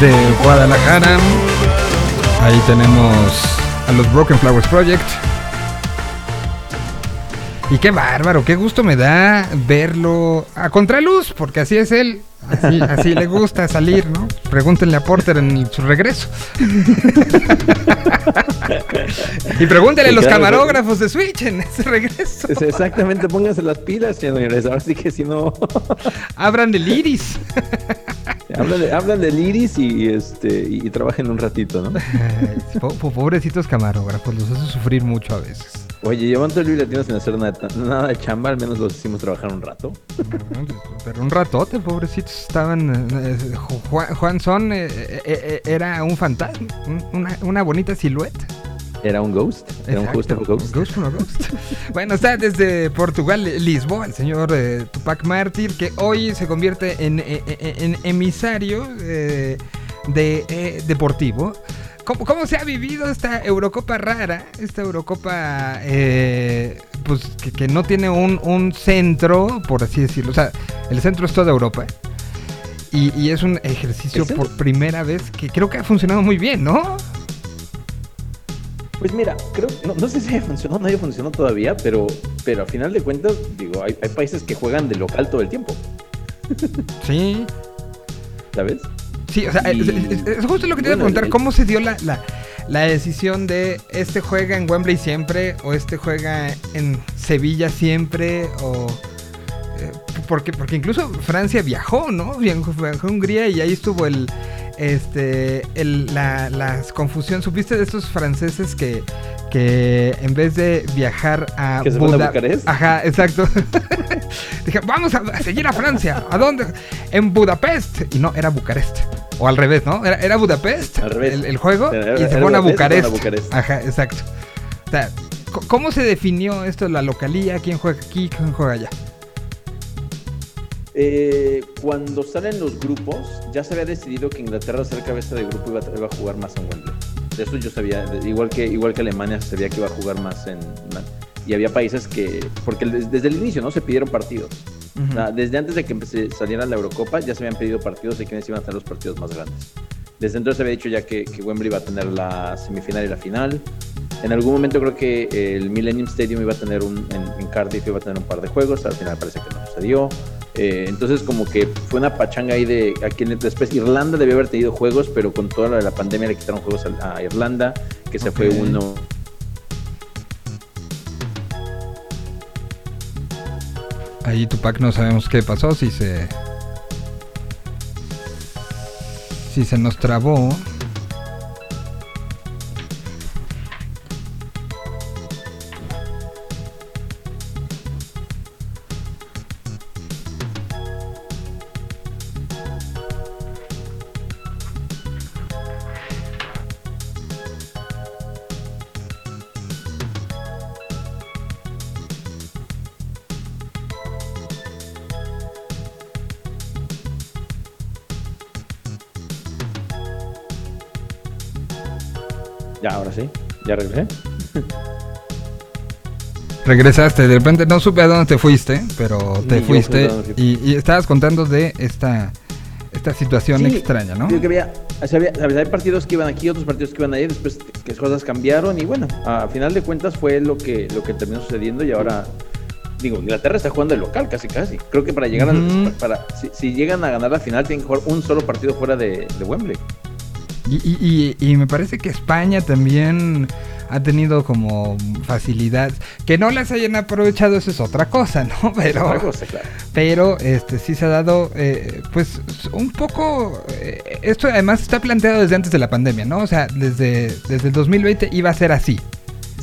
Desde Guadalajara, ahí tenemos a los Broken Flowers Project. Y qué bárbaro, qué gusto me da verlo a contraluz, porque así es él. Así, así le gusta salir, ¿no? Pregúntenle a Porter en su regreso. y pregúntenle a los camarógrafos de Switch en ese regreso. Es exactamente, pónganse las pilas, señores. Ahora sí que si no. Abran el iris. Hablan, de, hablan del iris y, este, y, trabajen un ratito, ¿no? Pobrecitos camarógrafos, los hace sufrir mucho a veces. Oye, llevan todo el Biblia Latino sin hacer nada, nada de chamba, al menos los hicimos trabajar un rato. Pero un ratote, pobrecitos, estaban... eh, eh, Juan, Juan Son eh, eh, era un fantasma, un- una, una bonita silueta. Era un ghost, era un Exacto, ghost ghost. A ghost. bueno, está desde Portugal, Lisboa, el señor eh, Tupac Mártir, que hoy se convierte en, eh, eh, en emisario eh, de, eh, deportivo. ¿Cómo, ¿Cómo se ha vivido esta Eurocopa rara? Esta Eurocopa eh, pues que, que no tiene un, un centro, por así decirlo. O sea, el centro es toda Europa. Y, y es un ejercicio por primera vez que creo que ha funcionado muy bien, ¿no? Pues mira, creo, no, no sé si haya funcionado o no haya funcionado todavía, pero, pero a final de cuentas, digo, hay, hay países que juegan de local todo el tiempo, Sí. ¿sabes? Sí, o sea, Y- es, es- es justo lo que te iba a preguntar, el- ¿cómo se dio la, la, la decisión de este juega en Wembley siempre o este juega en Sevilla siempre o... eh, porque, porque incluso Francia viajó, ¿no? Viajó, viajó a Hungría y ahí estuvo el... Este, el, la, las confusión, ¿supiste de estos franceses que, que en vez de viajar a, ¿Que se fueron a Buda- Bucarest? Ajá, exacto. Dije, vamos a, a seguir a Francia. ¿A dónde? En Budapest. Y no, era Bucarest. O al revés, ¿no? Era, era Budapest Al revés. El, el juego Era- y se fueron a Bucarest. Bucarest. Ajá, exacto. O sea, ¿cómo se definió esto, la localía? ¿Quién juega aquí? ¿Quién juega allá? Eh, cuando salen los grupos, ya se había decidido que Inglaterra, al ser cabeza de grupo, iba, a- iba a jugar más en Wembley. De eso yo sabía, igual que, igual que Alemania, sabía que iba a jugar más en... Y había países que, porque des- desde el inicio, ¿no? Se pidieron partidos. O sea, desde antes de que empecé- saliera la Eurocopa, ya se habían pedido partidos de quiénes iban a ser los partidos más grandes. Desde entonces se había dicho ya que, que Wembley iba a tener la semifinal y la final. En algún momento creo que el Millennium Stadium iba a tener un, en, en Cardiff iba a tener un par de juegos, al final parece que no sucedió. Eh, entonces como que fue una pachanga ahí de a quien después Irlanda debió haber tenido juegos, pero con toda la la pandemia le quitaron juegos a, a Irlanda, que se fue uno. Ahí Tupac no sabemos qué pasó, si se... Si se nos trabó. Ya, ahora sí, ya regresé. Regresaste, de repente no supe a dónde te fuiste, pero te Ni yo fuiste y, y estabas contando de esta, esta situación Sí, extraña, ¿no? digo que había, o sea, había- partidos que iban aquí, otros partidos que iban ahí, después que las cosas cambiaron y bueno, a final de cuentas fue lo que, lo que terminó sucediendo y ahora, digo, Inglaterra está jugando de local casi casi. Creo que para llegar a, para, si, si llegan a ganar la final tienen que jugar un solo partido fuera de, de Wembley. Y, y- y- y me parece que España también ha tenido como facilidad. Que no las hayan aprovechado, eso es otra cosa, ¿no? Pero, Otra cosa, claro. pero este sí se ha dado, eh, pues, un poco... eh, esto además está planteado desde antes de la pandemia, ¿no? O sea, desde, desde el 2020 iba a ser así.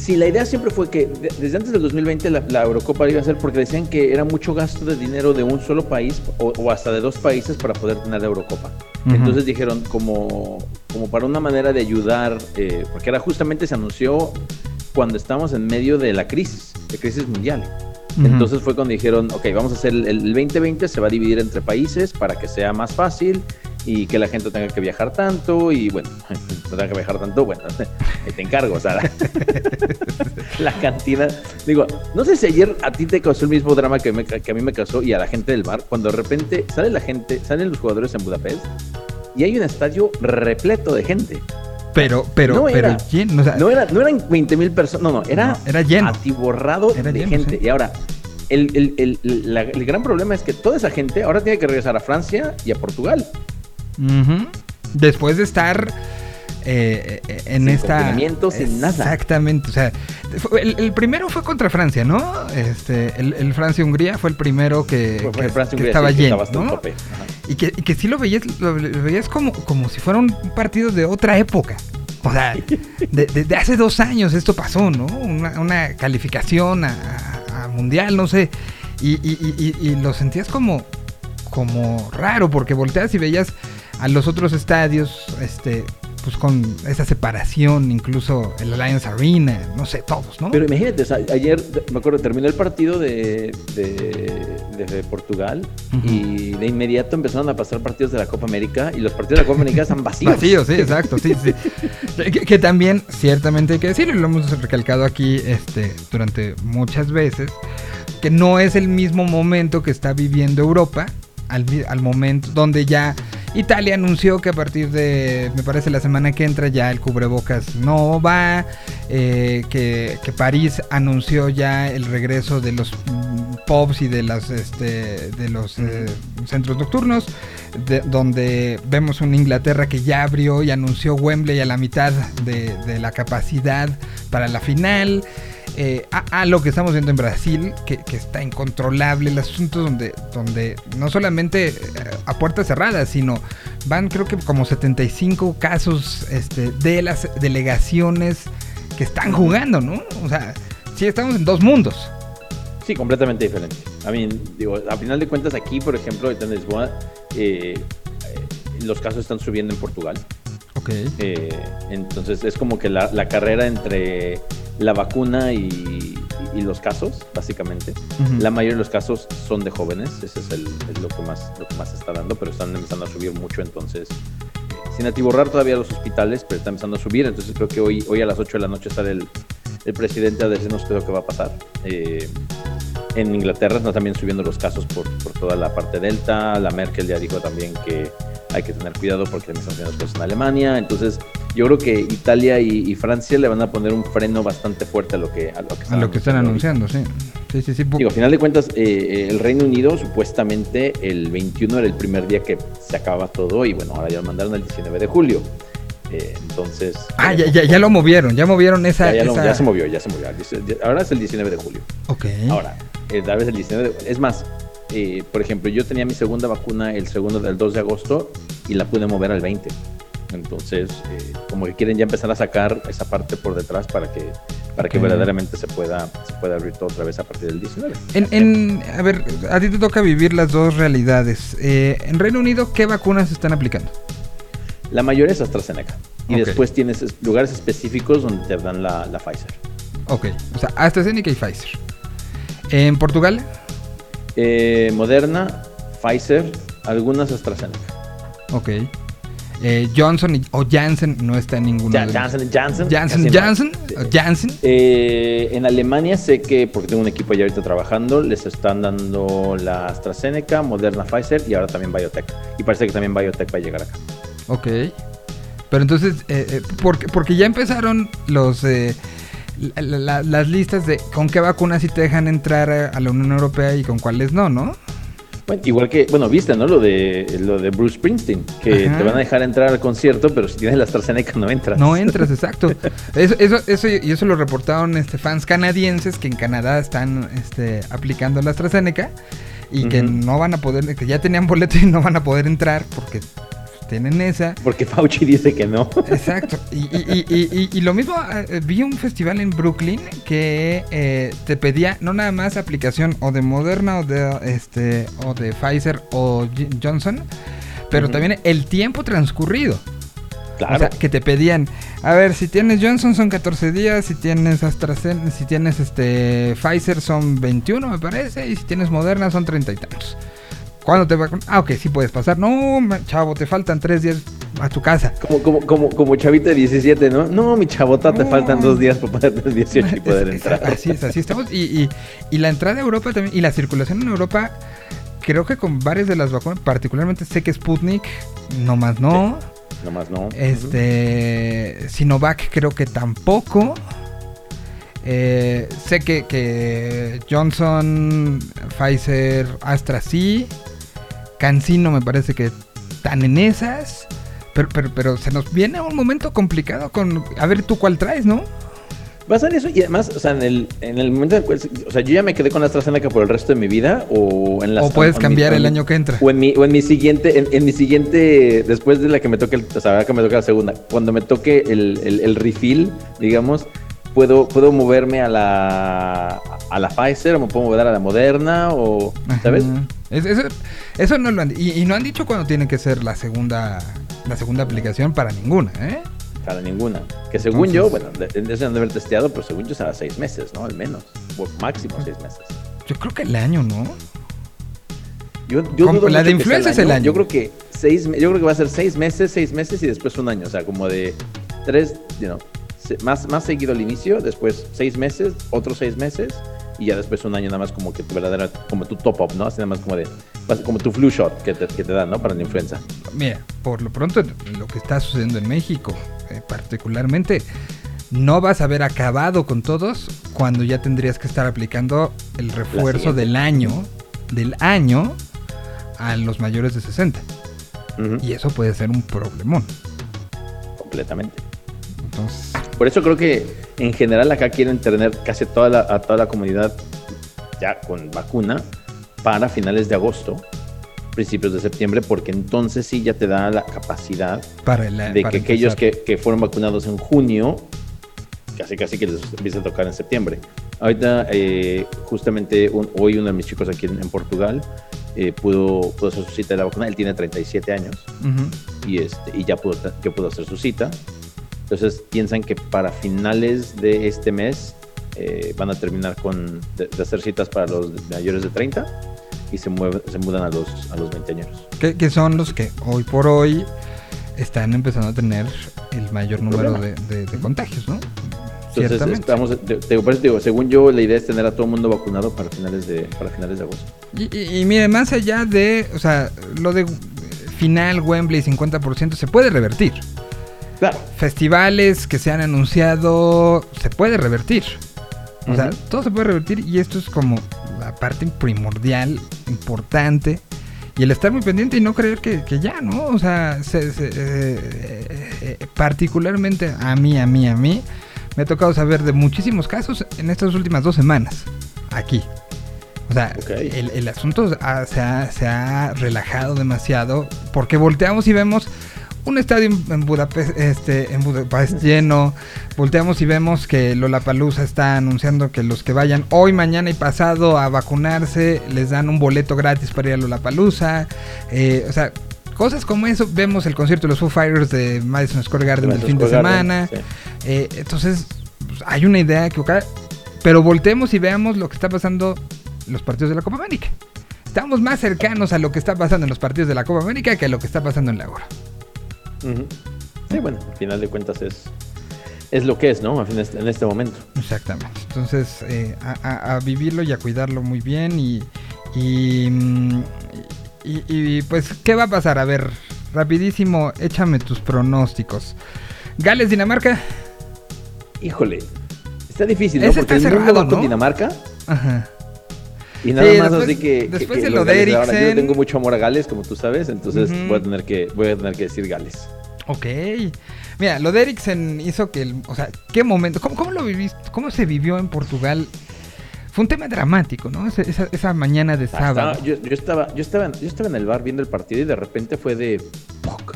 Sí, la idea siempre fue que de- desde antes del 2020 la, la Eurocopa iba a ser porque decían que era mucho gasto de dinero de un solo país o, o hasta de dos países para poder tener la Eurocopa. Entonces dijeron como, como para una manera de ayudar, eh, porque era justamente se anunció cuando estábamos en medio de la crisis, de crisis mundial. Entonces fue cuando dijeron, ok, vamos a hacer el, el 2020, se va a dividir entre países para que sea más fácil y que la gente tenga que viajar tanto y bueno, no tenga que viajar tanto, bueno, ahí te encargo, o sea, la cantidad. Digo, no sé si ayer a ti te causó el mismo drama que, me- que a mí me causó y a la gente del bar, cuando de repente sale la gente, salen los jugadores en Budapest y hay un estadio repleto de gente. Pero, pero, No pero era- lleno, o sea, No, era, no eran 20 mil personas, no, no, era, No, era lleno. atiborrado Era de lleno, gente. sí. Y ahora, el, el- el- la- el gran problema es que toda esa gente ahora tiene que regresar a Francia y a Portugal. Ujú. Después de estar eh, eh, en Sin esta. sin nada. Exactamente. O sea, fue- el, el primero fue contra Francia, ¿no? Este, el, el Francia-Hungría fue el primero que, Fue- fue que- Francia, que Hungría, estaba sí, lleno. Y que, y que sí lo veías, lo, lo veías como, como si fuera un partido de otra época. O sea, de, hace dos años esto pasó, ¿no? Una, una calificación a, mundial, no sé. Y, y- y- y- y lo sentías como, como raro, porque volteas y veías a los otros estadios, este, pues con esa separación, incluso el Alliance Arena, no sé, todos, ¿no? Pero imagínate, o sea, ayer me acuerdo, terminó el partido de, de, de Portugal y de inmediato empezaron a pasar partidos de la Copa América y los partidos de la Copa América están vacíos. Vacío, sí, exacto, sí, sí. Que, que también, ciertamente hay que decirlo, y lo hemos recalcado aquí este, durante muchas veces, que no es el mismo momento que está viviendo Europa, al, momento donde ya Italia anunció que a partir de, me parece, la semana que entra ya el cubrebocas no va, eh, que, que París anunció ya el regreso de los pubs y de, las, este, de los eh, centros nocturnos, de- donde vemos una Inglaterra que ya abrió y anunció Wembley a la mitad de, de la capacidad para la final. Eh, a, a lo que estamos viendo en Brasil, que, que está incontrolable el asunto donde, donde no solamente eh, a puertas cerradas, sino van creo que como 75 casos este, de las delegaciones que están jugando, ¿no? O sea, sí estamos en dos mundos. Sí, completamente diferente. A mí, digo, a final de cuentas aquí, por ejemplo, en Lisboa, eh, eh, los casos están subiendo en Portugal. Ok. Eh, entonces es como que la, la carrera entre la vacuna y, y los casos, básicamente. La mayoría de los casos son de jóvenes, ese es el, es lo, que más, lo que más está dando, pero están empezando a subir mucho, entonces, eh, sin atiborrar todavía los hospitales, pero está empezando a subir, entonces creo que hoy, hoy a las 8 de la noche sale el, el presidente a decirnos qué es lo que va a pasar. Eh, en Inglaterra están también subiendo los casos por, por toda la parte delta, la Merkel ya dijo también que hay que tener cuidado porque también están las cosas en Alemania, entonces yo creo que Italia y, y Francia le van a poner un freno bastante fuerte a lo que, a lo que A lo que están anunciando, sí. Sí, sí, sí. Digo, a final de cuentas, eh, eh, el Reino Unido supuestamente el 21 era el primer día que se acababa todo y bueno, ahora ya lo mandaron el 19 de julio. Eh, entonces... Ah, eh, ya, ya, ya lo movieron, ya movieron esa... ya, ya lo- esa- ya se movió, ya se movió. Ahora es el 19 de julio. Ok. Ahora, eh, tal vez el 19 de- Es más, eh, por ejemplo, yo tenía mi segunda vacuna el segundo del 2 de agosto y la pude mover al 20. Entonces, eh, como que quieren ya empezar a sacar esa parte por detrás para que para que verdaderamente se pueda se pueda abrir todo otra vez a partir del 19. En, en- a ver, a ti te toca vivir las dos realidades. Eh, en Reino Unido, ¿qué vacunas se están aplicando? La mayoría es AstraZeneca. Y Ok. después tienes es- lugares específicos donde te dan la, la Pfizer. Ok, o sea, AstraZeneca y Pfizer. En Portugal, Eh, Moderna, Pfizer, algunas AstraZeneca. ok. Eh, Johnson y- o Janssen no está en ninguno. Ja- de- Janssen, Janssen. Janssen, no. Janssen. Eh, en Alemania sé que, porque tengo un equipo allá ahorita trabajando, les están dando la AstraZeneca, Moderna, Pfizer y ahora también Biotech. Y parece que también Biotech va a llegar acá. Ok. Pero entonces, eh, eh, porque, porque ya empezaron los eh, la- la- las listas de con qué vacunas sí te dejan entrar a, la Unión Europea y con cuáles no, ¿no? Bueno, igual que, bueno, viste, ¿no? Lo de, lo de Bruce Springsteen, que Ajá. te van a dejar entrar al concierto, pero si tienes la AstraZeneca no entras. No entras, exacto. Eso, eso, eso, y eso lo reportaron este, fans canadienses que en Canadá están este, aplicando la AstraZeneca y que no van a poder, que ya tenían boleto y no van a poder entrar porque tienen esa. Porque Fauci dice que no. Exacto. Y, y- y- y- y lo mismo, eh, vi un festival en Brooklyn que eh, te pedía no nada más aplicación o de Moderna o de, este, o de Pfizer o Johnson, pero también el tiempo transcurrido. Claro. O sea, que te pedían, a ver, si tienes Johnson son 14 días, si tienes AstraZeneca, si tienes este Pfizer son 21 me parece, y si tienes Moderna son 30 y tantos. ¿Cuándo te vacunas? Ah, ok, sí puedes pasar. No, chavo, te faltan 3 días a tu casa. Como, como, como, como chavita de 17, ¿no? No, mi chabota, te No. faltan dos días para tener 18 y poder Es- es- entrar. Así es, así estamos. Y, y- y la entrada a Europa también, y la circulación en Europa creo que con varias de las vacunas, particularmente sé que Sputnik, no más no. Nomás no. Este, Sinovac creo que tampoco. Eh, sé que, que Johnson, Pfizer, Astra sí. Cancino me parece que están en esas. Pero, pero, pero se nos viene un momento complicado con... A ver tú cuál traes, ¿no? Va a ser eso y además, o sea, en el, en el momento en el cual, o sea, yo ya me quedé con AstraZeneca por el resto de mi vida o en la O puedes cambiar el año que entra. O en mi, o en mi siguiente, en, en mi siguiente, después de la que me toque, el, o sea, ahora que me toque la segunda, cuando me toque el, el, el refill, digamos, puedo, puedo moverme a la, a la Pfizer o me puedo mover a la Moderna o, ¿sabes? Eso, eso no lo han y, y no han dicho cuándo tiene que ser la segunda la segunda aplicación para ninguna, ¿eh? Para ninguna. Que según yo, bueno, eso han de haber testeado, pero según yo será seis meses, ¿no? Al menos. O máximo seis meses. Yo creo que el año, ¿no? Yo, yo dudo la de influenza es el año. Yo creo que seis, yo creo que va a ser seis meses, seis meses y después un año. O sea, como de tres, you know, más, más seguido al inicio, después seis meses, otros seis meses y ya después un año nada más como que tu verdadera, como tu top up, ¿no? Así nada más como de, como tu flu shot que te, que te dan, ¿no? Para la influenza. Mira, por lo pronto lo que está sucediendo en México, eh, particularmente, no vas a haber acabado con todos cuando ya tendrías que estar aplicando el refuerzo del año, del año a los mayores de 60. Ujú, Y eso puede ser un problemón. Completamente. Entonces, Por eso creo que en general acá quieren tener casi toda la, a toda la comunidad ya con vacuna para finales de agosto, principios de septiembre, porque entonces sí ya te da la capacidad para el de para que aquellos que, que fueron vacunados en junio, casi casi que les empieza a tocar en septiembre. Ahorita, eh, justamente un- hoy uno de mis chicos aquí en, en Portugal eh, pudo, pudo hacer su cita de la vacuna, él tiene 37 años y, este, y ya, pudo, ya pudo hacer su cita. Entonces piensan que para finales de este mes eh, van a terminar con, de, de hacer citas para los mayores de 30 y se, mueven, se mudan a los, a los 20 años. que, que son los que hoy por hoy están empezando a tener el mayor número de, de- de contagios, ¿no? Entonces, estamos, te- te- por eso digo, según yo, la idea es tener a todo el mundo vacunado para finales de, para finales de agosto. Y, y, y mire, más allá de, o sea, lo de final Wembley 50% se puede revertir. Claro. Festivales que se han anunciado se puede revertir. O sea, todo se puede revertir y esto es como la parte primordial, importante. Y el estar muy pendiente y no creer que, que ya, ¿no? O sea, se- se- eh, eh, eh, particularmente a mí, a mí, a mí, me ha tocado saber de muchísimos casos en estas últimas dos semanas, aquí. O sea, el, el asunto ha- se, ha, se ha relajado demasiado porque volteamos y vemos un estadio en- Budapest, este, en Budapest lleno. Volteamos y vemos que Lollapalooza está anunciando que los que vayan hoy, mañana y pasado a vacunarse les dan un boleto gratis para ir a Lollapalooza. Eh, o sea, cosas como eso. Vemos el concierto de los Foo Fighters de Madison Square Garden del fin de Garden, semana. sí. Eh, entonces, pues, hay una idea equivocada. Pero voltemos y veamos lo que está pasando en los partidos de la Copa América. Estamos más cercanos a lo que está pasando en los partidos de la Copa América que a lo que está pasando en la Ujú. Sí, bueno, al final de cuentas es, es lo que es, ¿no? En este momento. Exactamente. Entonces, eh, a, vivirlo y a cuidarlo muy bien. Y, y, mm, y- y, pues, ¿qué va a pasar? A ver, rapidísimo, échame tus pronósticos. Gales, Dinamarca. Híjole, está difícil, ¿no? Ese Porque está cerrado, ¿no? Dinamarca Ajá. Y nada Sí, más después- así que, que- después que de los lo de ahora, Yo tengo mucho amor a Gales, como tú sabes, entonces voy, a tener que, voy a tener que decir Gales. Ok. Mira, lo de Eriksen hizo que, el- o sea, qué momento, ¿cómo, cómo lo viviste? ¿Cómo se vivió en Portugal? Fue un tema dramático, ¿no? Esa, esa mañana de Ah, sábado. yo, yo estaba, yo, estaba en, yo estaba en el bar viendo el partido y de repente fue de... ¡poc!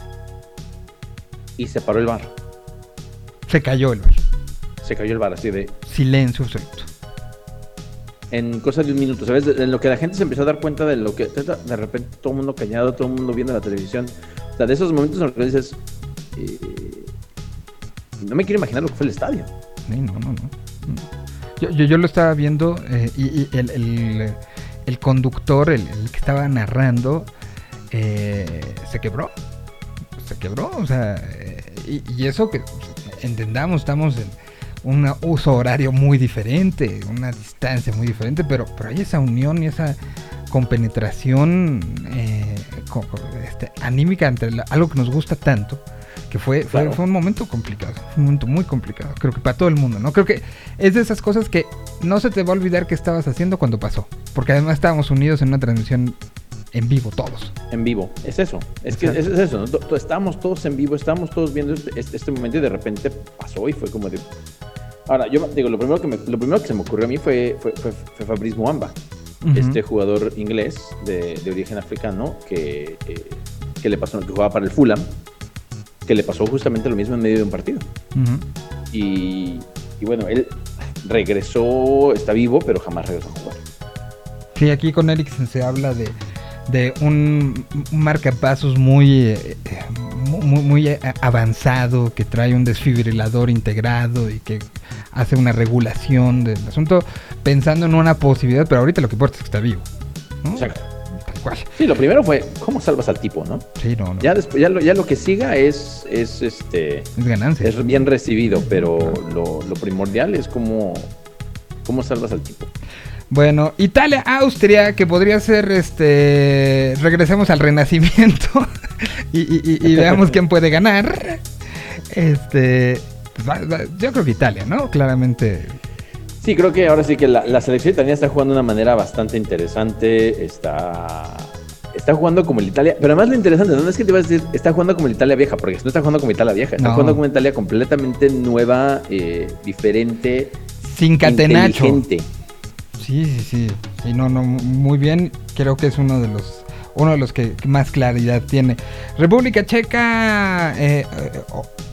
Y se paró el bar. Se cayó el bar. Se cayó el bar así de... Silencio absoluto. En cosas de un minuto, ¿sabes? En lo que la gente se empezó a dar cuenta de lo que... De repente todo el mundo callado, todo el mundo viendo la televisión. O sea, de esos momentos en los que dices... eh, no me quiero imaginar lo que fue el estadio. No, no, no. Yo, yo, yo lo estaba viendo eh, y, el, el- conductor, el, que estaba narrando, eh, se quebró. Se quebró, o sea, y, y eso que entendamos, estamos en un uso horario muy diferente, una distancia muy diferente, pero, pero hay esa unión y esa compenetración eh, co- este, anímica entre la- algo que nos gusta tanto. Que fue, fue, Claro. fue un momento complicado, fue un momento muy complicado, creo que para todo el mundo, ¿no? Creo que es de esas cosas que no se te va a olvidar que estabas haciendo cuando pasó, porque además estábamos unidos en una transmisión en vivo todos. En vivo, es eso. Es que es, eso, Estábamos todos en vivo, estábamos todos viendo este, este- este momento y de repente pasó y fue como de. Ahora, yo digo, lo primero que, me- lo primero que se me ocurrió a mí fue, fue, fue, fue Fabrice Muamba, este jugador inglés de, de origen africano que, eh, que le pasó, que jugaba para el Fulham, que le pasó justamente lo mismo en medio de un partido. Y, y bueno, él regresó, está vivo, pero jamás regresó a jugar. Sí, aquí con Eriksen se habla de, de un, marcapasos muy, eh, muy, muy, eh, avanzado, que trae un desfibrilador integrado y que hace una regulación del asunto, pensando en una posibilidad, pero ahorita lo que importa es que está vivo. ¿no? Exacto. Tal cual. Sí, lo primero fue, ¿cómo salvas al tipo, no? Sí, no, no. Ya después, ya lo, ya lo que siga es, es este, es ganancia. es bien recibido, pero lo, lo primordial es cómo, cómo salvas al tipo. Bueno, Italia, Austria, que podría ser este. Regresemos al renacimiento y, y- y- y veamos quién puede ganar. Este. pues yo creo que Italia, ¿no? Claramente. Sí, creo que ahora sí que la, la selección italiana está jugando de una manera bastante interesante. Está, está jugando como el Italia. Pero además lo interesante, no es que te ibas a decir, está jugando como el Italia vieja, porque no está jugando como Italia vieja, está No. jugando como Italia completamente nueva, eh, diferente, Sin catenacho. inteligente. Sí, sí, sí. Sí, no, no, muy bien. Creo que es uno de los. Uno de los que más claridad tiene. República Checa, eh, eh,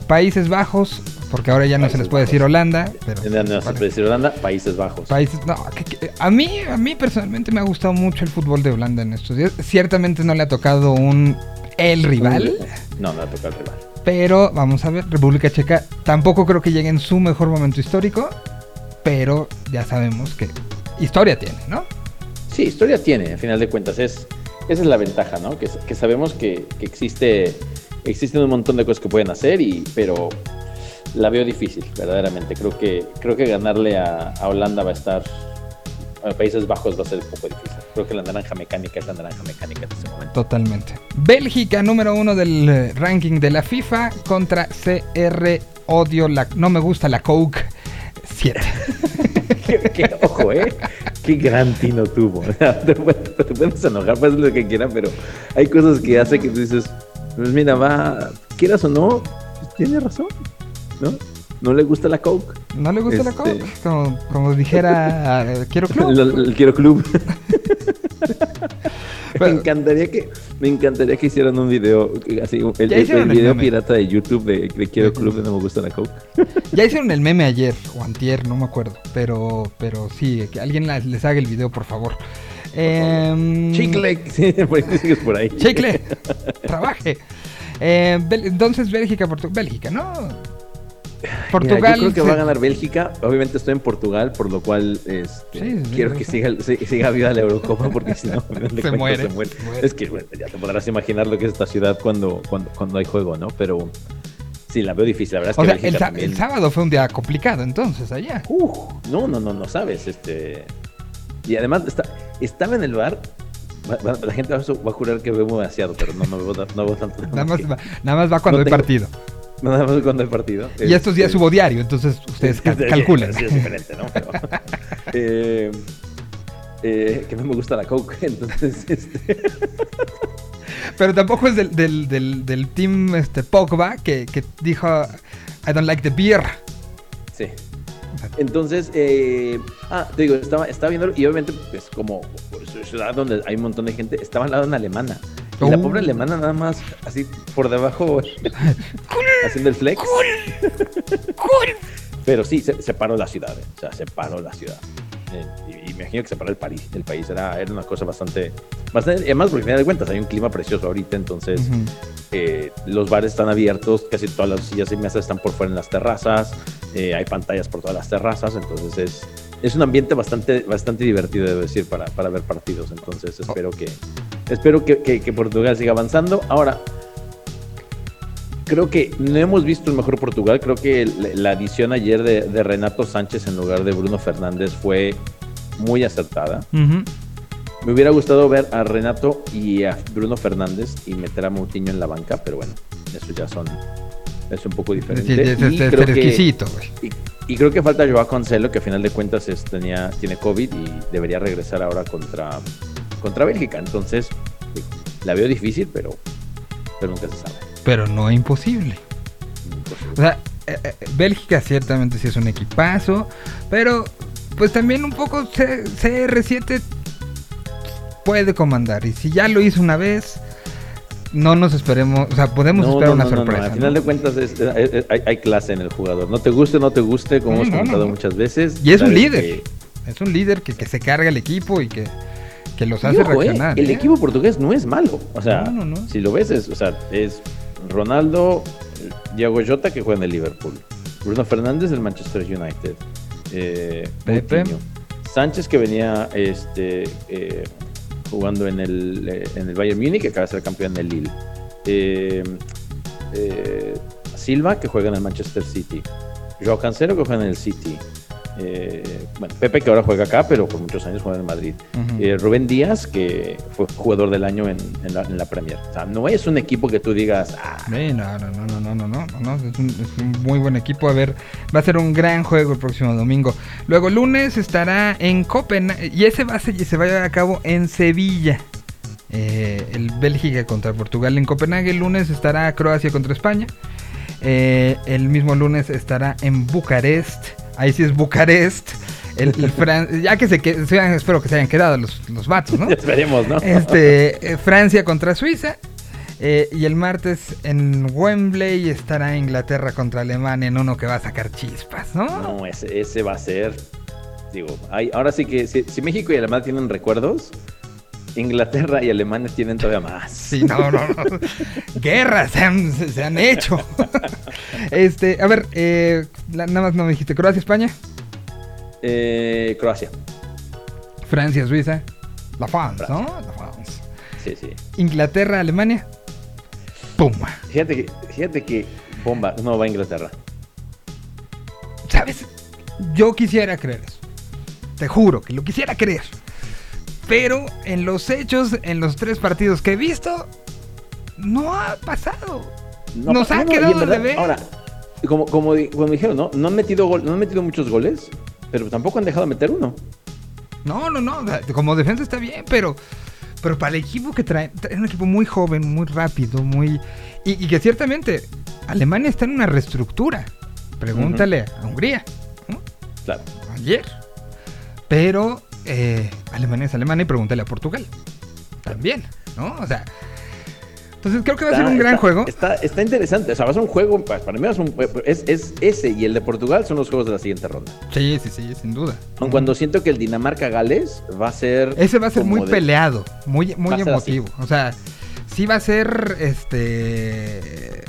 Países Bajos, porque ahora ya no se les puede Bajos. decir Holanda, pero No, no se puede decir Holanda, Países Bajos. Países, no, que- que- a mí, a mí personalmente me ha gustado mucho el fútbol de Holanda en estos días. Ciertamente no le ha tocado un el rival, No, no toca el rival. pero vamos a ver, República Checa tampoco creo que llegue en su mejor momento histórico, pero ya sabemos que historia tiene, ¿no? Sí, historia tiene, a final de cuentas. Es, esa es la ventaja, ¿no? Que, que sabemos que, que existe, existen un montón de cosas que pueden hacer, y, pero la veo difícil, verdaderamente. Creo que, creo que ganarle a, a Holanda va a estar, a Países Bajos va a ser un poco difícil. Creo que la naranja mecánica es la naranja mecánica en este momento. Totalmente. Bélgica, número uno del eh, ranking de la FIFA, contra CR, odio la, no me gusta la Coke 7. Qué- qué- ojo, ¿eh? Qué gran tino tuvo. te, puedes, te puedes enojar, puedes lo que quieras, pero hay cosas que hace que tú dices, pues mira, va, quieras o no, pues tiene razón, ¿no? No le gusta la Coke. ¿No le gusta la Este- Coke? Como, como dijera, eh, quiero club. El, el Quiero Club. me encantaría que me encantaría que hicieran un video así el, video pirata de YouTube de, de Quiero Club de no me gusta la Coke. Ya hicieron el meme ayer o antier, no me acuerdo. Pero, pero sí, que alguien la- les haga el video, por favor. Em, Chicle, sí, por ahí sigues por ahí. Chicle, trabaje. Eh, entonces Bélgica, Portugal, Bélgica, ¿no? Portugal. Mira, yo creo que va a ganar Bélgica. Obviamente estoy en Portugal, por lo cual este, Sí, sí, quiero que siga, si- siga viva la Eurocopa, porque si no, Se muere, se. Es que bueno, ya te podrás imaginar lo que es esta ciudad cuando, cuando, cuando hay juego, ¿no? Pero sí, la veo difícil. La verdad es que sea, el, sa- también- el sábado fue un día complicado, entonces, allá. Uf, no, no, no, no sabes. Este... Y además está, estaba en el bar. La gente va a jurar que bebo demasiado, pero no, no no tanto. Nada más, va, nada más va cuando No hay tengo- partido. No, nada más cuando hay partido. Y estos días Este, hubo diario, entonces ustedes cal- Sí, es diferente, ¿no? Pero, eh, eh, que no me gusta la Coke, entonces, este, Pero tampoco es del, del, del, del team este, Pogba que, que dijo I don't like the beer. sí. Entonces, eh, ah, te digo, estaba, estaba viendo y obviamente, pues como ciudad donde hay un montón de gente, estaba al lado de una alemana. Y la Oh. pobre alemana nada más, así por debajo, haciendo el flex. Pero sí, se, se paró la ciudad, eh, o sea, se paró la ciudad. Eh, y, y me imagino que se paró el país. El país era, era una cosa bastante, bastante. Además, porque al final de cuentas hay un clima precioso ahorita, entonces eh, los bares están abiertos, casi todas las sillas y mesas están por fuera en las terrazas, eh, hay pantallas por todas las terrazas, entonces es, es un ambiente bastante, bastante divertido, debo decir, para, para ver partidos. Entonces espero que, espero que, que- que Portugal siga avanzando. Ahora, creo que no hemos visto el mejor Portugal. Creo que la, adición ayer de, de Renato Sánchez en lugar de Bruno Fernández fue muy acertada. Me hubiera gustado ver a Renato y a Bruno Fernández y meter a Moutinho en la banca, pero bueno, eso ya son. Es un poco Es diferente. decir, es, Y es- es creo que- y, y creo que falta Joao Cancelo, que a final de cuentas es- tenía, tiene COVID y debería regresar ahora contra, contra Bélgica. Entonces, digo, la veo difícil, pero, pero nunca se sabe. Pero no imposible. O sea, eh, eh, Bélgica ciertamente sí es un equipazo, pero pues también un poco C- CR7 puede comandar. Y si ya lo hizo una vez, no nos esperemos, o sea, podemos No, esperar no, una no, sorpresa. Al final de cuentas es- es- es- hay, hay clase en el jugador. No te guste, no te guste, como hemos comentado muchas veces. Y es un líder. que- Es un líder que, que se carga el equipo y que, que los Y hace ojo, eh, reaccionar. el ¿eh? equipo portugués no es malo. O sea, si lo ves, es, o sea, es Ronaldo, Diego Jota que juega en el Liverpool, Bruno Fernández del Manchester United, eh, Pepe. Sánchez que venía este, eh, jugando en el, eh, en el Bayern Múnich, que acaba de ser campeón del Lille. Eh, eh, Silva que juega en el Manchester City. Joao Cancelo que juega en el City. Eh, Pepe que ahora juega acá, pero por muchos años juega en Madrid. Uh eh, -huh. Rubén Díaz, que fue jugador del año en, la, en, Premier. No es un equipo que tú digas... Ah". No, no, no, no, no, no, es un, muy buen equipo. A ver, va a ser un gran juego el próximo domingo. Luego lunes estará en Copenhague y ese va a ser, se va a llevar a cabo en Sevilla. Eh, el Bélgica contra Portugal en Copenhague. El lunes estará Croacia contra España. El mismo lunes estará en Bucarest Ahí sí es Bucarest. El, el Fran- ya que se, que, espero que se hayan quedado los, los vatos, ¿no? esperemos, ¿no? Este, eh, Francia contra Suiza. eh, y el martes en Wembley estará Inglaterra contra Alemania en uno que va a sacar chispas, ¿no? No, ese, ese va a ser. Digo, hay, ahora sí que si, si México y Alemania tienen recuerdos, Inglaterra y Alemania tienen todavía más. Sí, no, no, no. Guerras se han, se- han hecho. este, a ver, eh, nada más no me dijiste Croacia, España, Eh, Croacia. Francia, Suiza, la France, ¿no? La France. Sí, sí. Inglaterra, Alemania. ¡Pum! Fíjate que, fíjate que bomba, no va a Inglaterra. ¿Sabes? Yo quisiera creer eso. Te juro que lo quisiera creer. Pero en los hechos, en los tres partidos que he visto, no ha pasado. Nos ha no, quedado verdad, de ver. Ahora, como, como, como dijeron, ¿no? No han, metido gol, no han metido muchos goles, pero tampoco han dejado de meter uno. No, no, no. Como defensa está bien, pero. Pero para el equipo que trae. Es un equipo muy joven, muy rápido, muy. Y, y que ciertamente Alemania está en una reestructura. Pregúntale a Hungría. ¿no? Claro. ayer. Pero eh, Alemania es Alemania y pregúntale a Portugal. También, ¿no? O sea. Entonces creo que va a ser un gran está- juego. Está, está interesante. O sea, va a ser un juego. pa- Para mí va a ser un- es, es ese y el de Portugal son los juegos de la siguiente ronda. Sí, sí, sí, sin duda. Aun cuando siento que el Dinamarca-Gales va a ser. Ese va a ser muy de- peleado, muy, muy emotivo. O sea, sí va a ser este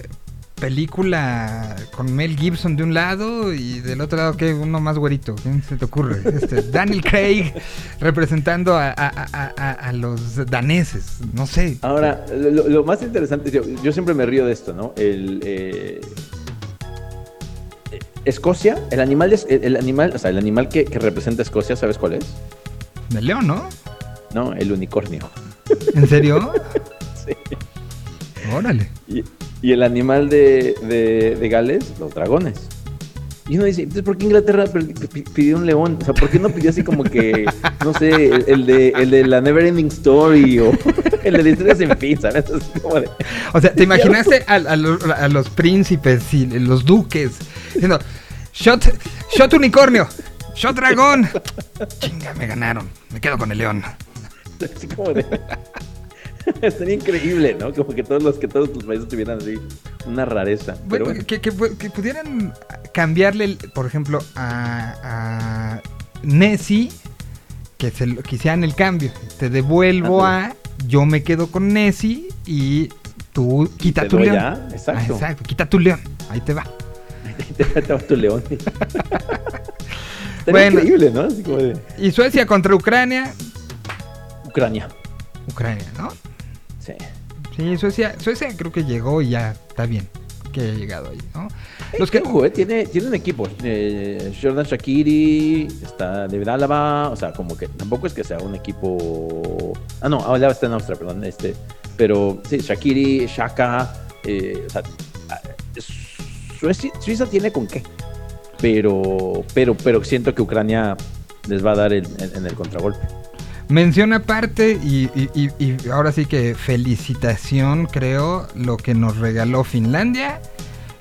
película con Mel Gibson de un lado y del otro lado que uno más güerito. ¿Quién se te ocurre? Este, Daniel Craig representando a, a- a- los daneses. No sé. Ahora, lo, lo más interesante, yo, yo siempre me río de esto, ¿no? El. eh, Escocia, el animal, el, el animal, o sea, el animal que, que representa a Escocia, ¿sabes cuál es? De León, ¿no? No, el unicornio. ¿En serio? Sí. Órale. Y, y el animal de, de- de Gales, los dragones. Y uno dice, entonces, ¿por qué Inglaterra pidió un león? O sea, ¿por qué no pidió así como que, no sé, el, el de, el de la Never Ending Story o el de Historias en fin, ¿sabes? Así como de- O sea, ¿te imaginaste a, a los príncipes y los duques diciendo, shot, shot unicornio, shot dragón? Chinga, me ganaron, me quedo con el león. así como de... Estaría increíble, ¿no? Como que todos los que todos los países tuvieran así una rareza. Pero Bueno, que, que pu- que pudieran cambiarle, por ejemplo, a, a Nessie, que se lo, que hicieran el cambio. Te devuelvo a, yo me quedo con Nessie y tú quita tu león. ya, Ah, exacto. quita tu león, ahí te va. te, te va tu león. Bueno. increíble, ¿no? Así como de Y Suecia contra Ucrania, Ucrania. Ucrania, ¿no? Sí. Sí, Suecia, Suecia creo que llegó y ya está bien. que haya llegado ahí, ¿no? Los que, tiene, tiene un equipo. Eh, Jordan Shakiri, está David Álava, o sea, como que tampoco es que sea un equipo. Ah, no, Álava está en Austria, perdón. Este, pero sí, Shakiri, Shaka, eh, o sea, Suecia, Suiza tiene con qué. Pero, pero, pero siento que Ucrania les va a dar el- en, en el contragolpe. Menciona aparte y, y- y- y ahora sí que felicitación, creo, lo que nos regaló Finlandia,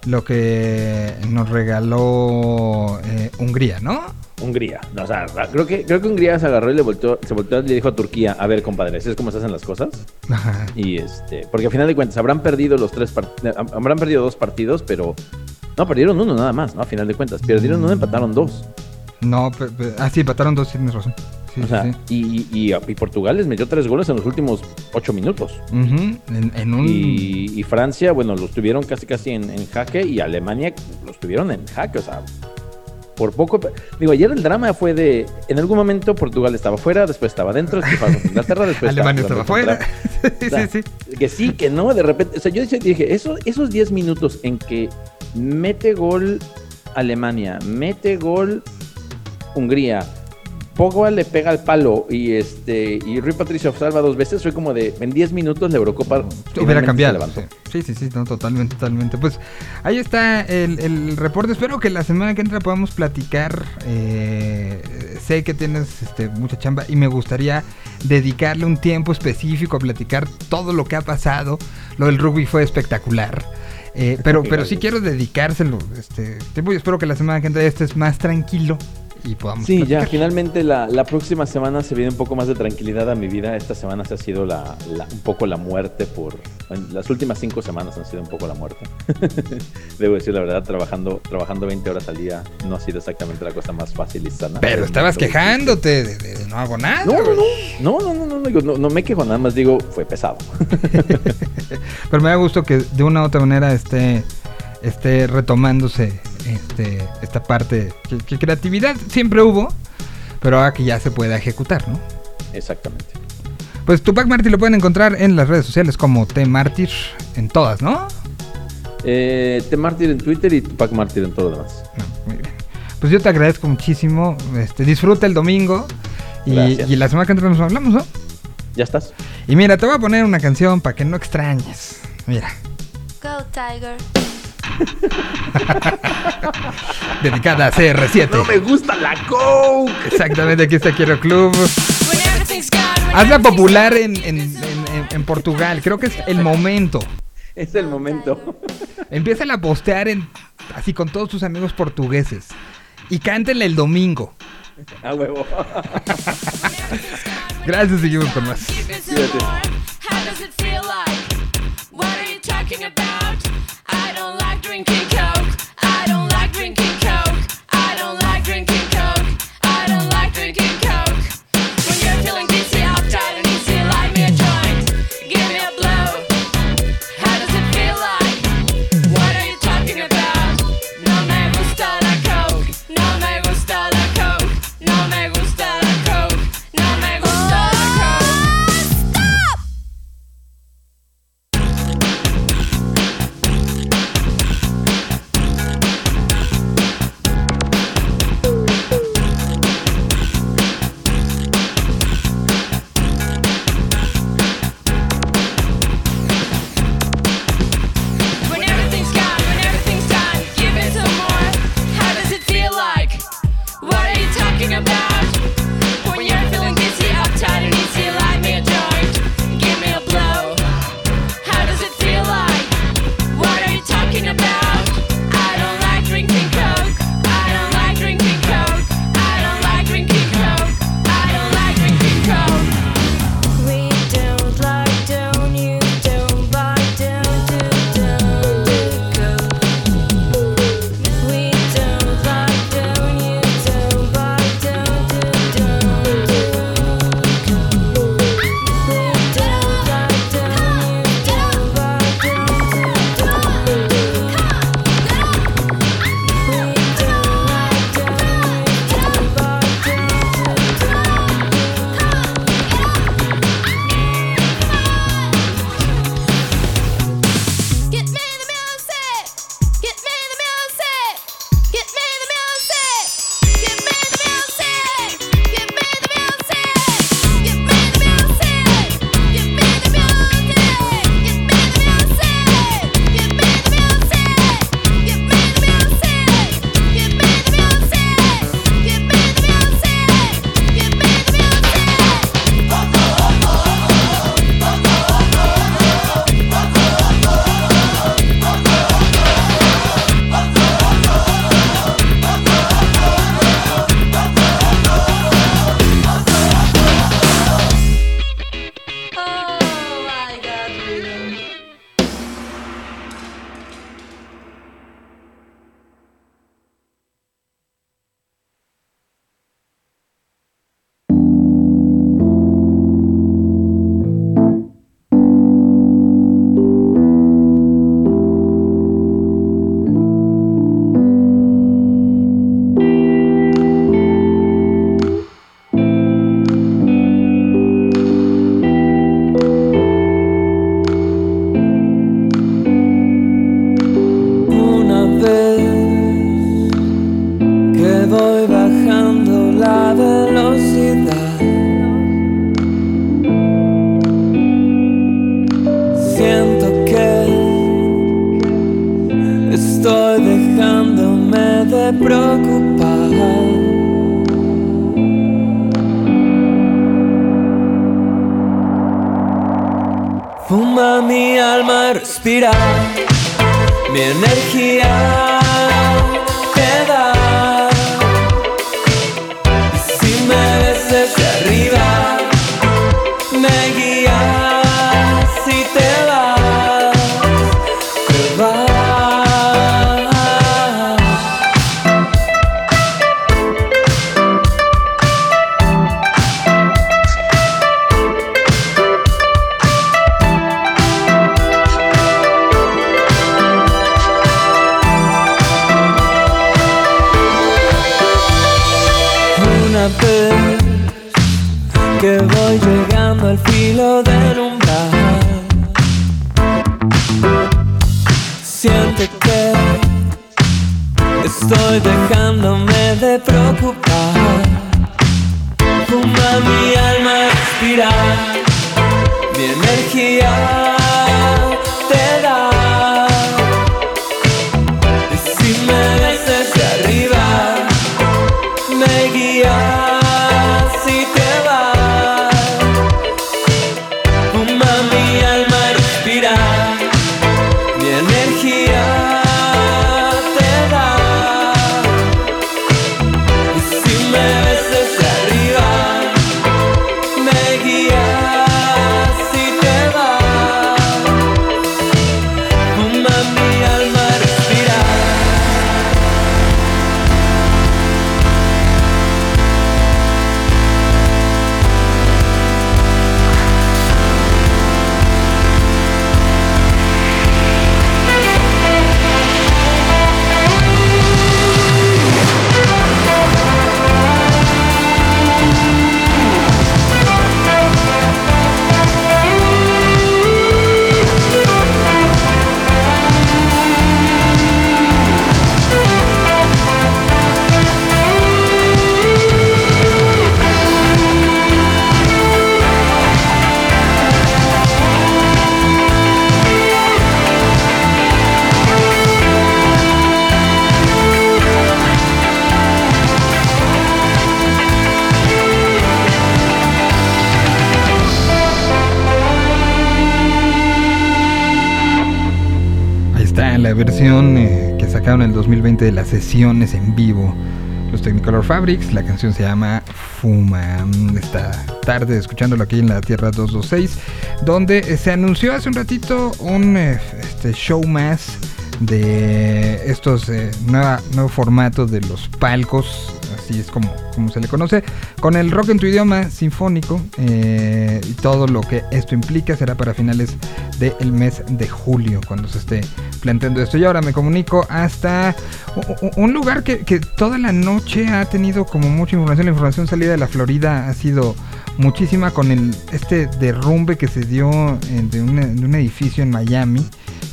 lo que nos regaló eh, Hungría, ¿no? Hungría. No, o sea, creo que, creo que Hungría se agarró y le volteó, se volteó y le dijo a Turquía, a ver, compadre, ¿así es como se hacen las cosas? Ajá. Y este, porque al final de cuentas habrán perdido los tres eh, habrán perdido dos partidos, pero no perdieron uno nada más, ¿no? A final de cuentas, perdieron uno, empataron dos. No, ah, sí, empataron dos, tienes razón. Sí, o sea, sí. y, y- y Portugal les metió tres goles en los últimos ocho minutos. Ujú, en, en un... Y, y Francia, bueno, los tuvieron casi casi en, en jaque y Alemania los tuvieron en jaque, o sea, por poco. Digo, ayer el drama fue de, en algún momento Portugal estaba fuera, después estaba dentro, después estaba Inglaterra, después Alemania estaba fuera. sí, O sea, sí, sí. Que sí, que no, de repente. O sea, yo dije, eso, esos 10 minutos en que mete gol Alemania, mete gol Hungría, Pogba le pega al palo y este y Rui Patricio salva dos veces, fue como de en 10 minutos la Eurocopa Hubiera cambiado. Sí, sí, sí, no, totalmente, totalmente. Pues ahí está el, el reporte. Espero que la semana que entra podamos platicar. eh, sé que tienes este, mucha chamba y me gustaría dedicarle un tiempo específico a platicar todo lo que ha pasado. Lo del rugby fue espectacular. Eh, pero, pero sí quiero dedicárselo este tiempo espero que la semana que entra estés más tranquilo y podamos Sí, ya, finalmente la, la próxima semana se viene un poco más de tranquilidad a mi vida. Esta semana se ha sido la, la- un poco la muerte por... Las últimas cinco semanas han sido un poco la muerte. Debo decir la verdad, trabajando, trabajando 20 horas al día no ha sido exactamente la cosa más fácil y sana. Pero estabas quejándote de, de- de no hago nada. No, no, no, no, no, no, no, no me quejo, nada más digo, fue pesado. Pero me da gusto que de una u otra manera esté, esté retomándose este, esta parte. Que, que creatividad siempre hubo, pero ahora que ya se puede ejecutar, ¿no? Exactamente. Pues Tupac Martyr lo pueden encontrar en las redes sociales como T Martyr, en todas, ¿no? Eh, T Martyr en Twitter y Tupac Martyr en todo lo demás. No, muy bien. Pues yo te agradezco muchísimo. Este, disfruta el domingo. Y, y la semana que entra nos hablamos, ¿no? ¿Ya estás? Y mira, te voy a poner una canción para que no extrañes. Mira, Go Tiger. dedicada a CR7. gusta la Coke! Exactamente, aquí está Quiero Club. Hazla popular en, en- en- Portugal. Creo que es el momento. Es el momento. Empieza a postear en, así con todos tus amigos portugueses. Y cántenle el domingo. A huevo. Gracias, seguimos con más. Keep 2020 de las sesiones en vivo. Los Technicolor Fabrics, la canción se llama Fuma. Esta tarde escuchándolo aquí en la Tierra 226, donde se anunció hace un ratito un eh, este show más de estos eh, nueva, nuevo de los palcos, así es como, como se le conoce, con el rock en tu idioma sinfónico eh, y todo lo que esto implica será para finales del mes de julio cuando se esté planteando esto. Y ahora me comunico hasta un lugar que, que toda la noche ha tenido como mucha información. La información salida de la Florida ha sido muchísima con el, este derrumbe que se dio de, un, de un edificio en Miami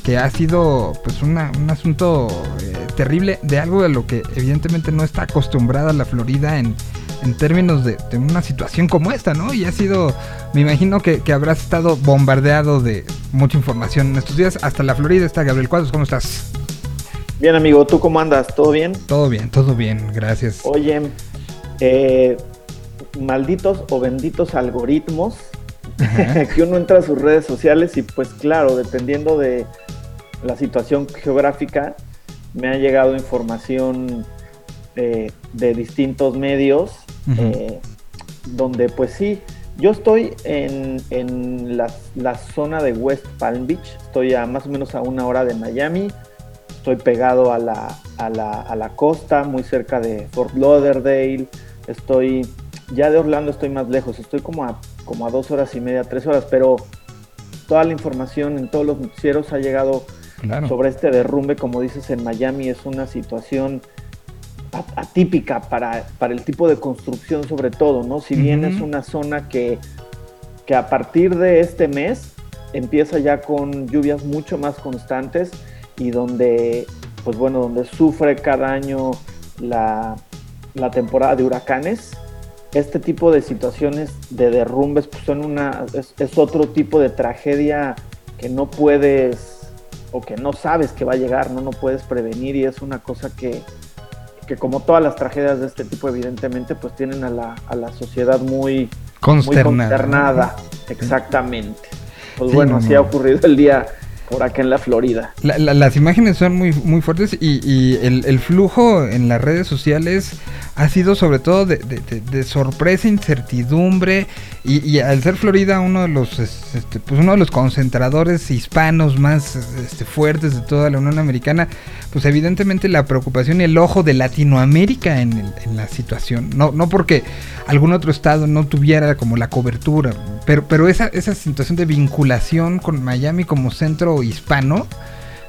que ha sido pues una- un asunto eh, terrible de algo de lo que evidentemente no está acostumbrada la Florida en, en términos de, de una situación como esta, ¿no? Y ha sido, me imagino que, que habrás estado bombardeado de mucha información en estos días. Hasta la Florida está Gabriel Cuadros, ¿cómo estás? Bien, amigo, ¿tú cómo andas? ¿Todo bien? Todo bien, todo bien, gracias. Oye, eh, malditos o benditos algoritmos que uno entra a sus redes sociales y pues claro, dependiendo de la situación geográfica, me ha llegado información eh, de distintos medios, Eh, donde pues sí, yo estoy en, en la, la zona de West Palm Beach, estoy a más o menos a una hora de Miami, estoy pegado a la, a la, a la costa, muy cerca de Fort Lauderdale, estoy, ya de Orlando estoy más lejos, estoy como a, como a dos horas y media, tres horas, pero toda la información en todos los noticieros ha llegado Claro. sobre este derrumbe, como dices, en Miami es una situación atípica para, para el tipo de construcción sobre todo, ¿no? Si bien es una zona que, que a partir de este mes empieza ya con lluvias mucho más constantes y donde, pues bueno, donde sufre cada año la, la temporada de huracanes, este tipo de situaciones de derrumbes pues son una, es, es otro tipo de tragedia que no puedes o que no sabes que va a llegar, no, no puedes prevenir y es una cosa que, que como todas las tragedias de este tipo, evidentemente, pues tienen a la, a la sociedad muy, muy Consternada. consternada. Exactamente. Pues Sí, bueno, no, así no. ha ocurrido el día por acá en la Florida. La- la- las imágenes son muy, muy fuertes y, y el, el flujo en las redes sociales ha sido sobre todo de, sorpresa, incertidumbre y, y al ser Florida uno de los es- este, pues uno de los concentradores hispanos más este, fuertes de toda la Unión Americana, pues evidentemente la preocupación y el ojo de Latinoamérica en, el- en la situación, no, no porque algún otro estado no tuviera como la cobertura, pero, pero esa, esa situación de vinculación con Miami como centro hispano,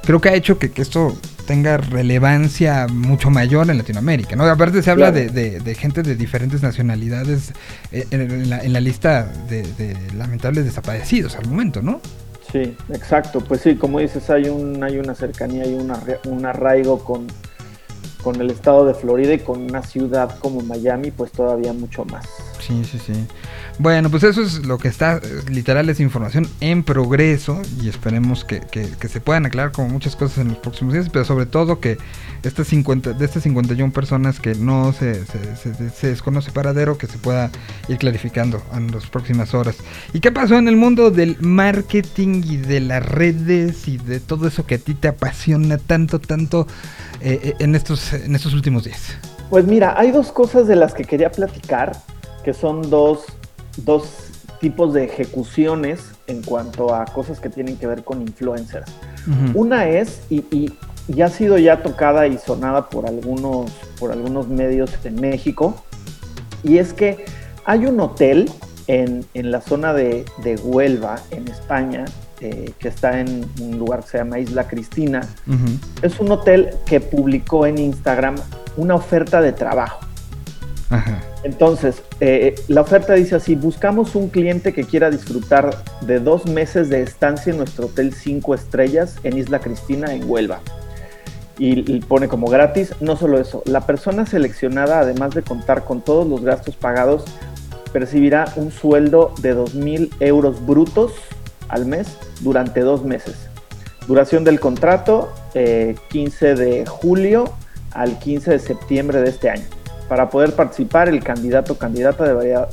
creo que ha hecho que, que esto tenga relevancia mucho mayor en Latinoamérica, ¿no? Aparte se habla Claro. de, de- de gente de diferentes nacionalidades eh, en, la, en la lista de, de lamentables desaparecidos al momento, ¿no? Sí, exacto. Pues sí, como dices, hay un, hay una cercanía y un arraigo con, con el estado de Florida y con una ciudad como Miami, pues todavía mucho más. Sí, sí, sí. Bueno, pues eso es lo que está, literal, es información en progreso y esperemos que, que- que se puedan aclarar como muchas cosas en los próximos días, pero sobre todo que estas 50, de estas 51 personas que no se, se, se- se desconoce paradero, que se pueda ir clarificando en las próximas horas. ¿Y qué pasó en el mundo del marketing y de las redes y de todo eso que a ti te apasiona tanto, tanto eh, eh, en, estos, en estos últimos días? Pues mira, hay dos cosas de las que quería platicar, que son dos, dos tipos de ejecuciones en cuanto a cosas que tienen que ver con influencers. Una es, y, y- y ha sido ya tocada y sonada por algunos, por algunos medios en México, y es que hay un hotel en, en la zona de, de Huelva, en España, eh, que está en un lugar que se llama Isla Cristina. Es un hotel que publicó en Instagram una oferta de trabajo. Ajá. Entonces, eh, la oferta dice así, buscamos un cliente que quiera disfrutar de dos meses de estancia en nuestro hotel 5 estrellas en Isla Cristina, en Huelva. Y, y pone como gratis, no solo eso, la persona seleccionada, además de contar con todos los gastos pagados, percibirá un sueldo de 2.000 euros brutos al mes durante dos meses. Duración del contrato, eh, 15 de julio al 15 de septiembre de este año. Para poder participar, el candidato o candidata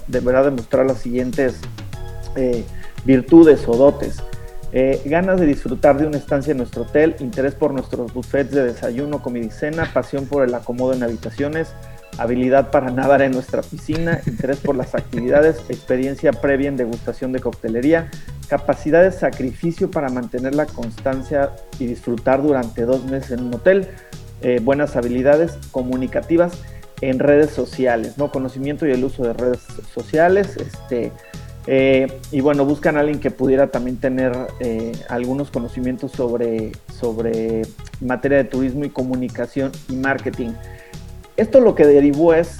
deberá demostrar las siguientes eh, virtudes o dotes. Eh, ganas de disfrutar de una estancia en nuestro hotel, interés por nuestros buffets de desayuno, comida y cena, pasión por el acomodo en habitaciones, habilidad para nadar en nuestra piscina, interés por las actividades, experiencia previa en degustación de coctelería, capacidad de sacrificio para mantener la constancia y disfrutar durante dos meses en un hotel, eh, buenas habilidades comunicativas en redes sociales, ¿no? Conocimiento y el uso de redes sociales, este, eh, y bueno, buscan a alguien que pudiera también tener eh, algunos conocimientos sobre, sobre materia de turismo y comunicación y marketing. Esto lo que derivó es,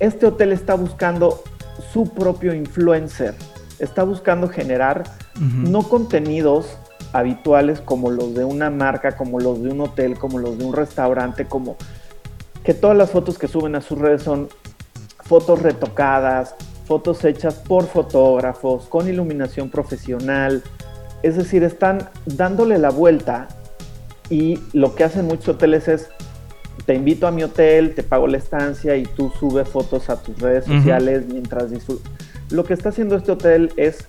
este hotel está buscando su propio influencer, está buscando generar no contenidos habituales como los de una marca, como los de un hotel, como los de un restaurante, como que todas las fotos que suben a sus redes son fotos retocadas, fotos hechas por fotógrafos, con iluminación profesional. Es decir, están dándole la vuelta y lo que hacen muchos hoteles es, te invito a mi hotel, te pago la estancia y tú subes fotos a tus redes sociales mientras disfrutas. Lo que está haciendo este hotel es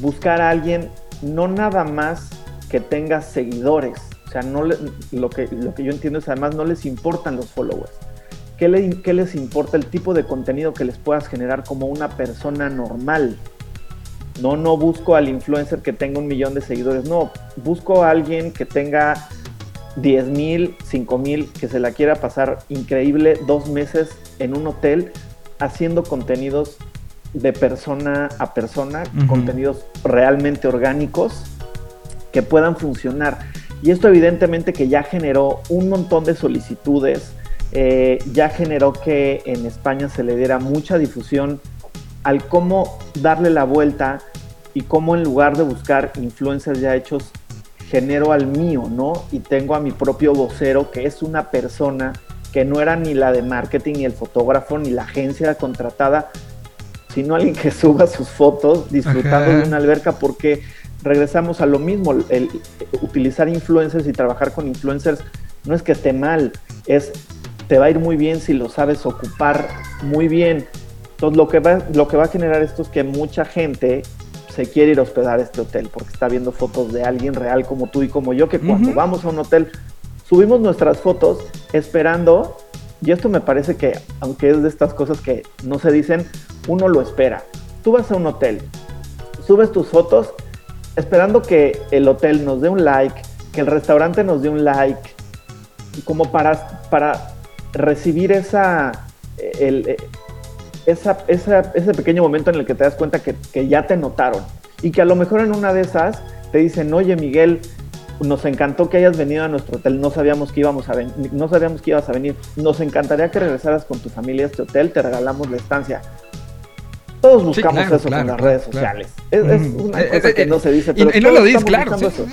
buscar a alguien no nada más que tenga seguidores. O sea, no le- lo, que, lo que yo entiendo es además no les importan los followers. ¿Qué, le- qué les importa el tipo de contenido que les puedas generar como una persona normal? No, no busco al influencer que tenga un millón de seguidores. No, busco a alguien que tenga 10 mil, 5 mil, que se la quiera pasar increíble dos meses en un hotel haciendo contenidos de persona a persona, contenidos realmente orgánicos que puedan funcionar. Y esto evidentemente que ya generó un montón de solicitudes, eh, ya generó que en España se le diera mucha difusión al cómo darle la vuelta y cómo en lugar de buscar influencers ya hechos, genero al mío, ¿no? Y tengo a mi propio vocero, que es una persona que no era ni la de marketing, ni el fotógrafo, ni la agencia contratada, sino alguien que suba sus fotos disfrutando Ajá. de una alberca, porque regresamos a lo mismo, el, el utilizar influencers y trabajar con influencers no es que esté mal, es te va a ir muy bien si lo sabes ocupar muy bien. Entonces lo que va, lo que va a generar esto es que mucha gente se quiere ir a hospedar a este hotel porque está viendo fotos de alguien real como tú y como yo, que cuando vamos a un hotel subimos nuestras fotos esperando, y esto me parece que, aunque es de estas cosas que no se dicen, uno lo espera. Tú vas a un hotel, subes tus fotos esperando que el hotel nos dé un like, que el restaurante nos dé un like, como para, para recibir esa, el- esa, esa- ese pequeño momento en el que te das cuenta que, que ya te notaron y que a lo mejor en una de esas te dicen, oye Miguel, nos encantó que hayas venido a nuestro hotel, no sabíamos que íbamos a no sabíamos que ibas a venir, nos encantaría que regresaras con tu familia a este hotel, te regalamos la estancia. Todos buscamos claro, eso claro, con las claro, redes sociales. Es, una Eh, cosa eh, que eh, no se dice, Y, pero y no lo todos dices, claro. Sí, eso.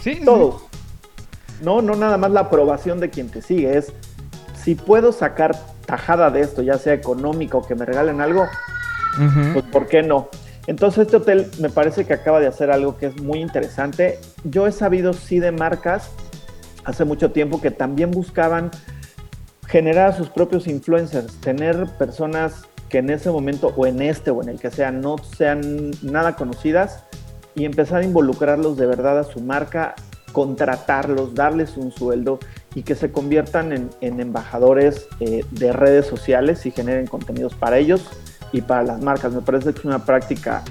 sí, sí. Todos. No, no nada más la aprobación de quien te sigue, es si puedo sacar tajada de esto, ya sea económica o que me regalen algo, pues ¿por qué no? Entonces este hotel me parece que acaba de hacer algo que es muy interesante. Yo he sabido sí de marcas hace mucho tiempo que también buscaban generar a sus propios influencers, tener personas que en ese momento o en este o en el que sea no sean nada conocidas y empezar a involucrarlos de verdad a su marca, contratarlos, darles un sueldo y que se conviertan en, en embajadores eh, de redes sociales y generen contenidos para ellos y para las marcas. Me parece que es una práctica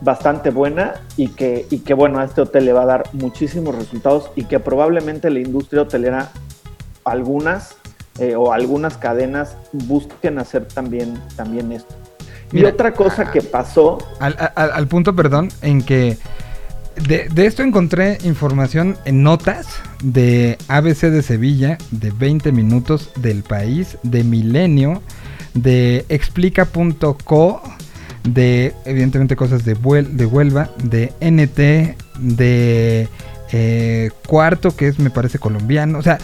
bastante buena y que, y que bueno, a este hotel le va a dar muchísimos resultados y que probablemente la industria hotelera, algunas eh, o algunas cadenas busquen hacer también, también esto. Mira, y otra cosa que pasó, Al, al- al punto, perdón, en que de, de esto encontré información en notas de ABC de Sevilla, de 20 minutos del país, de Milenio, de explica.co, de evidentemente cosas de, de Huelva, de NT, de eh, Cuarto, que es me parece colombiano. O sea,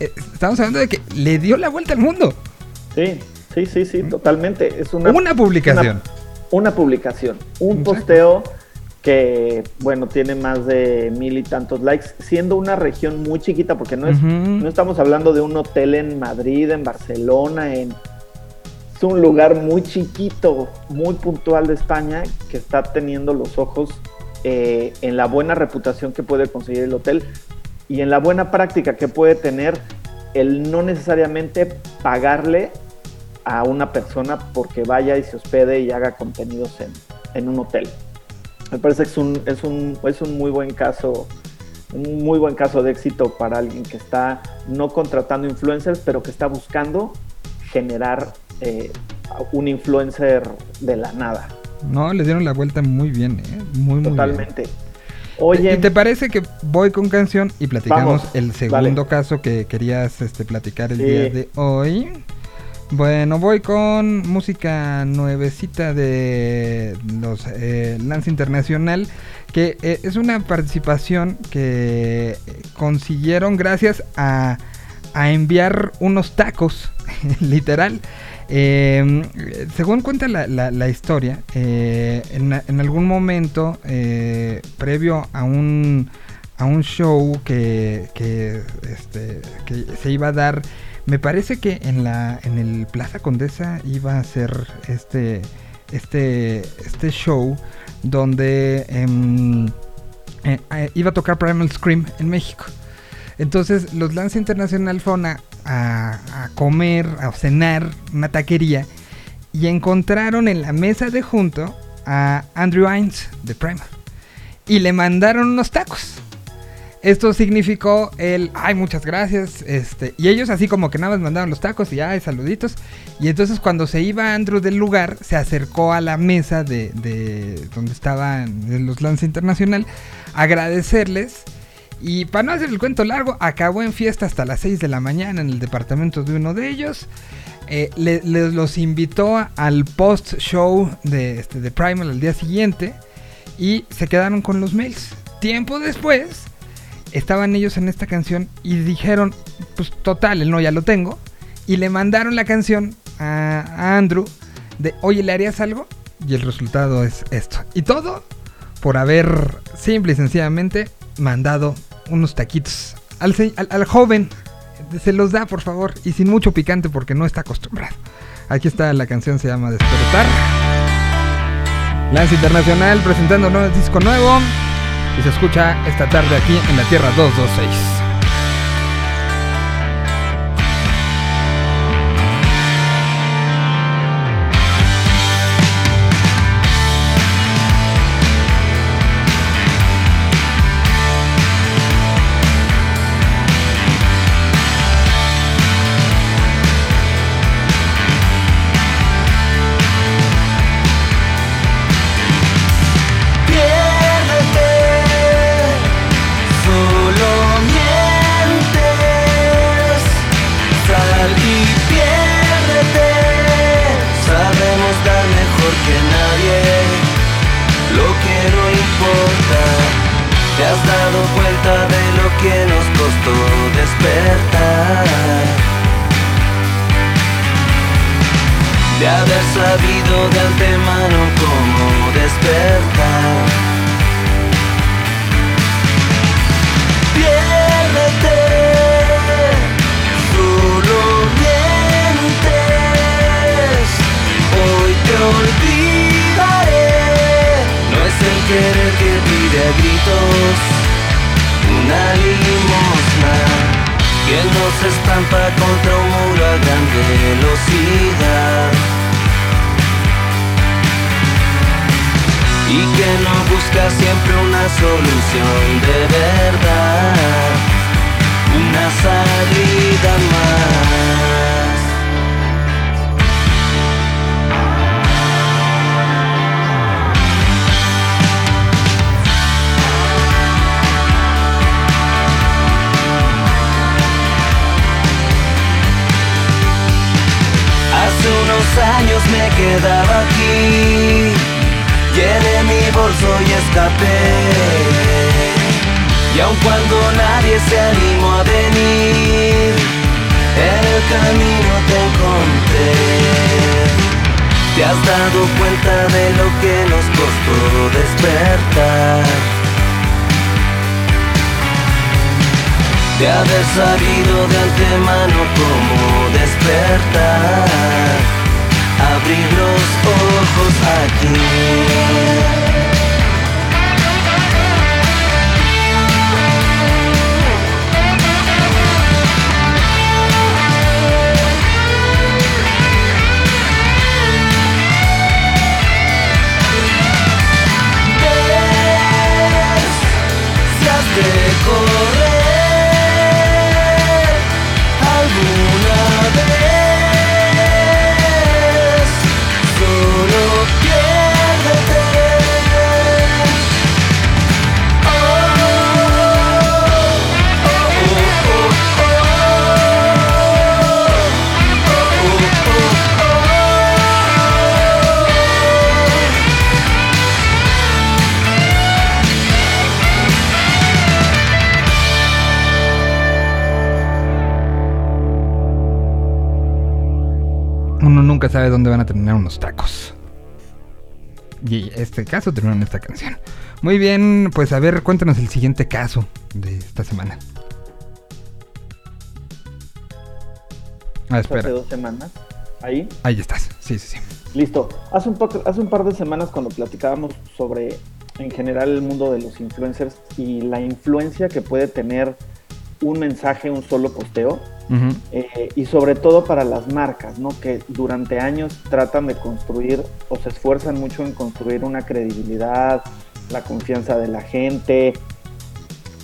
eh, estamos hablando de que le dio la vuelta al mundo. sí, sí, sí, sí, totalmente. Es una, Una, publicación. una publicación, un Exacto. posteo que, bueno, tiene más de mil y tantos likes, siendo una región muy chiquita, porque no, es, no estamos hablando de un hotel en Madrid, en Barcelona, en... Es un lugar muy chiquito, muy puntual de España, que está teniendo los ojos eh, en la buena reputación que puede conseguir el hotel y en la buena práctica que puede tener el no necesariamente pagarle a una persona porque vaya y se hospede y haga contenidos en, en un hotel. Me parece que es un, es un, es un muy buen caso, un muy buen caso de éxito para alguien que está no contratando influencers, pero que está buscando generar eh, un influencer de la nada. No, le dieron la vuelta muy bien, ¿eh? Muy, muy bien. Totalmente. Oye, ¿Y te parece que voy con canción y platicamos Vamos, el segundo caso que querías este, platicar el Sí. día de hoy? Bueno, voy con música nuevecita de los eh, Lance Internacional, que eh, es una participación que consiguieron gracias a, a enviar unos tacos, literal. Eh, según cuenta la, la- historia, eh, en, en algún momento, previo a un, a un show que, que, este, que se iba a dar, me parece que en, la, en el Plaza Condesa iba a ser este, este, este show donde em, eh, eh, iba a tocar Primal Scream en México. Entonces los Lance Internacional fueron a, a- comer, a cenar, una taquería, y encontraron en la mesa de junto a Andrew Hines de Primal. Y le mandaron unos tacos. Esto significó el, ay, muchas gracias, este, y ellos así como que nada más mandaron los tacos y ay, saluditos. Y entonces cuando se iba Andrew del lugar, se acercó a la mesa de, de donde estaban los Lance Internacional, agradecerles. Y para no hacer el cuento largo, acabó en fiesta hasta las 6 de la mañana en el departamento de uno de ellos. Eh, le- le- los invitó al post-show de, este, de Primal al día siguiente y se quedaron con los mails. Tiempo después, estaban ellos en esta canción y dijeron, pues total, el no ya lo tengo. Y le mandaron la canción a, Andrew de, oye, ¿le harías algo? Y el resultado es esto. Y todo por haber simple y sencillamente mandado unos taquitos al joven se los da, por favor. Y sin mucho picante porque no está acostumbrado. Aquí está la canción, se llama Despertar. Lance Internacional presentando un disco nuevo. Y se escucha esta tarde aquí en la Tierra 226. De haber sabido de antemano cómo despertar. Este caso terminó en esta canción. Muy bien, pues a ver, cuéntanos el siguiente caso de esta semana. Ah, Hace espera. dos semanas. Ahí. Ahí estás. Sí, sí, sí. Listo. Hace un, poco, hace un par de semanas cuando platicábamos sobre en general el mundo de los influencers y la influencia que puede tener un mensaje, un solo posteo, eh, y sobre todo para las marcas, ¿no? Que durante años tratan de construir o se esfuerzan mucho en construir una credibilidad, la confianza de la gente,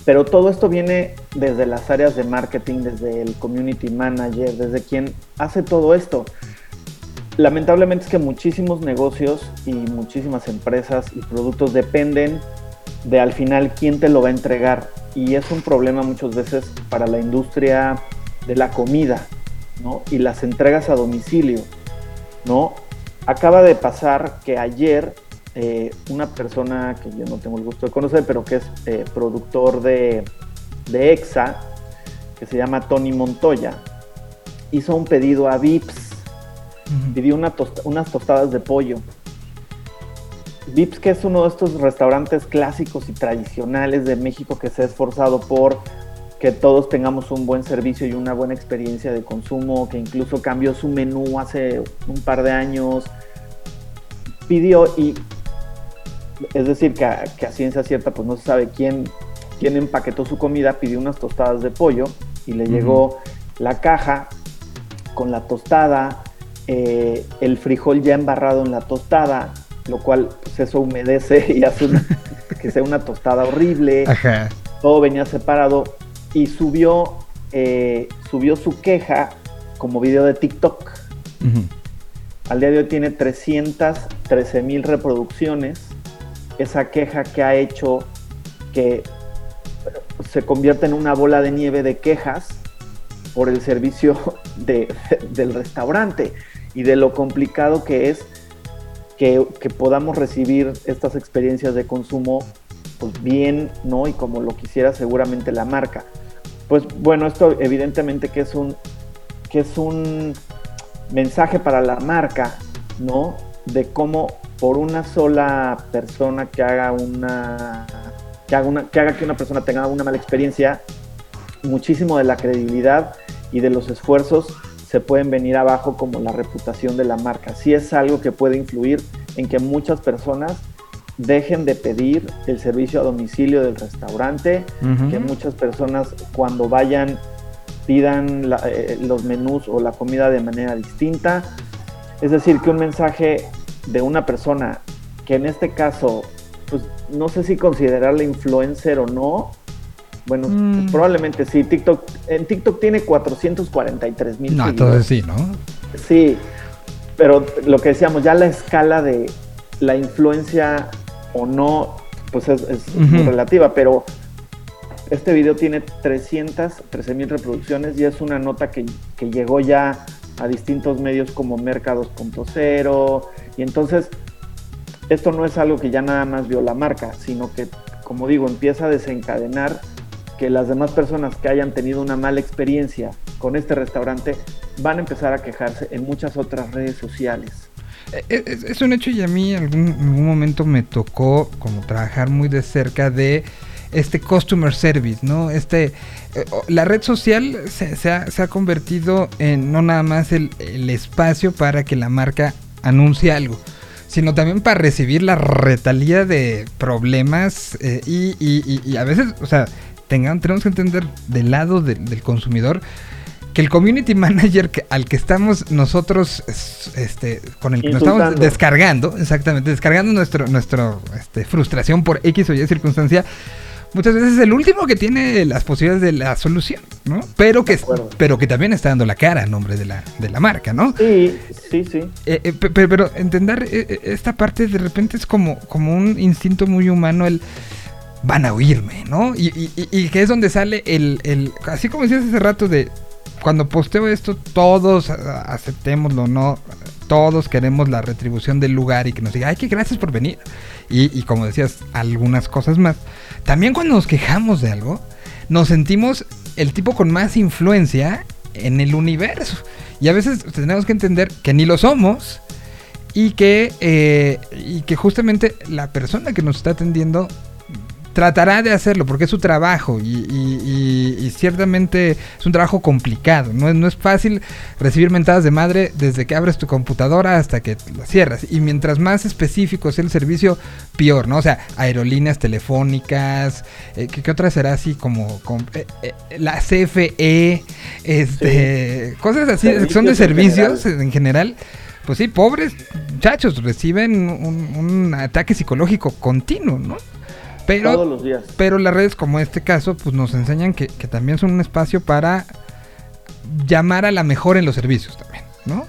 pero todo esto viene desde las áreas de marketing, desde el community manager, desde quien hace todo esto. Lamentablemente es que muchísimos negocios y muchísimas empresas y productos dependen de al final quién te lo va a entregar. Y es un problema muchas veces para la industria de la comida, ¿no? Y las entregas a domicilio, ¿no? Acaba de pasar que ayer eh, una persona que yo no tengo el gusto de conocer, pero que es eh, productor de, de EXA, que se llama Tony Montoya, hizo un pedido a Vips, pidió una tosta- unas tostadas de pollo. Vips, que es uno de estos restaurantes clásicos y tradicionales de México que se ha esforzado por que todos tengamos un buen servicio y una buena experiencia de consumo, que incluso cambió su menú hace un par de años, pidió y es decir, que a, que a ciencia cierta pues no se sabe quién, quién empaquetó su comida, pidió unas tostadas de pollo y le llegó la caja con la tostada, eh, el frijol ya embarrado en la tostada, lo cual pues eso humedece y hace una- que sea una tostada horrible Ajá. todo venía separado y subió, eh, subió su queja como video de TikTok. Al día de hoy tiene 313 mil reproducciones. Esa queja que ha hecho que se convierte en una bola de nieve de quejas por el servicio de- del restaurante y de lo complicado que es que, podamos recibir estas experiencias de consumo pues bien, ¿no? Y como lo quisiera seguramente la marca. Pues bueno, esto evidentemente que es un que es un mensaje para la marca, ¿no? De cómo por una sola persona que haga una que haga, una, que haga que una persona tenga una mala experiencia, muchísimo de la credibilidad y de los esfuerzos se pueden venir abajo como la reputación de la marca. Sí es algo que puede influir en que muchas personas dejen de pedir el servicio a domicilio del restaurante, que muchas personas cuando vayan pidan la- eh, los menús o la comida de manera distinta. Es decir, que un mensaje de una persona que en este caso, pues no sé si considerarla influencer o no. Bueno, Mm. probablemente sí. TikTok, en TikTok tiene 443 mil No, entonces sí, ¿no? Sí, pero lo que decíamos, ya la escala de la influencia o no, pues es, es muy relativa, pero este video tiene 313 mil reproducciones y es una nota que, que llegó ya a distintos medios como Merca 2.0 y entonces esto no es algo que ya nada más vio la marca, sino que, como digo, empieza a desencadenar que las demás personas que hayan tenido una mala experiencia con este restaurante van a empezar a quejarse en muchas otras redes sociales. Es, es- es un hecho y a mí en algún, algún momento me tocó como trabajar muy de cerca de este customer service, ¿no? Este, eh, la red social se, se ha, se ha convertido en no nada más el, el espacio para que la marca anuncie algo, sino también para recibir la retalía de problemas eh, y, y- y- y a veces, o sea, tengan, tenemos que entender del lado del- del consumidor que el community manager que- al que estamos nosotros es- este con el que nos estamos descargando, exactamente, descargando nuestro nuestro este, frustración por X o Y circunstancia, muchas veces es el último que tiene las posibilidades de la solución, ¿no? Pero que pero que también está dando la cara a nombre de la de la marca, ¿no? Sí, sí, sí. Eh, eh, pe- pe- pero, entender eh, esta parte de repente es como, como un instinto muy humano el van a oírme, ¿no? Y, que es donde sale el, el- así como decías hace rato de cuando posteo esto, todos aceptémoslo, ¿no? Todos queremos la retribución del lugar y que nos diga, ay, que gracias por venir. Y, y como decías, algunas cosas más. También cuando nos quejamos de algo, nos sentimos el tipo con más influencia en el universo. Y a veces tenemos que entender que ni lo somos y que, eh, y que justamente la persona que nos está atendiendo tratará de hacerlo porque es su trabajo y, y- y- y ciertamente es un trabajo complicado. No, es- no es fácil recibir mentadas de madre desde que abres tu computadora hasta que la cierras. Y mientras más específico sea el servicio, peor, ¿no? O sea, aerolíneas telefónicas, eh, ¿qué, qué otra será así como, como, eh, eh, la CFE, este, cosas así, que son de Servicios en servicios en general. Pues sí, pobres muchachos reciben un, un ataque psicológico continuo, ¿no? Pero, Todos los días. pero las redes como este caso, pues nos enseñan que, que también son un espacio para llamar a la mejor en los servicios también, ¿no?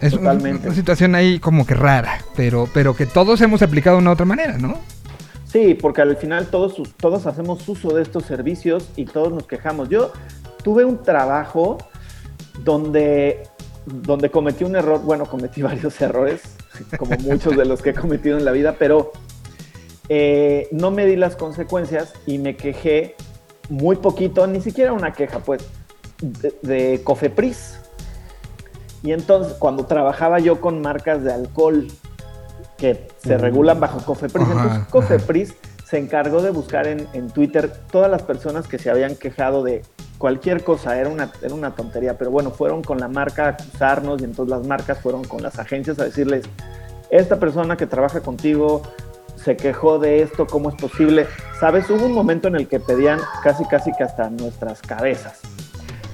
Es una situación ahí como que rara, pero, pero que todos hemos aplicado de una otra manera, ¿no? Sí, porque al final todos, todos hacemos uso de estos servicios y todos nos quejamos. Yo tuve un trabajo donde, donde cometí un error, bueno, cometí varios errores, como muchos de los que he cometido en la vida, pero eh, no me di las consecuencias y me quejé muy poquito, ni siquiera una queja, pues, de, de Cofepris. Y entonces, cuando trabajaba yo con marcas de alcohol que se regulan bajo Cofepris, entonces. Cofepris se encargó de buscar en, en Twitter todas las personas que se habían quejado de cualquier cosa, era una, era una tontería, pero bueno, fueron con la marca a acusarnos y entonces las marcas fueron con las agencias a decirles, esta persona que trabaja contigo se quejó de esto, ¿cómo es posible? Sabes, hubo un momento en el que pedían casi, casi que hasta nuestras cabezas.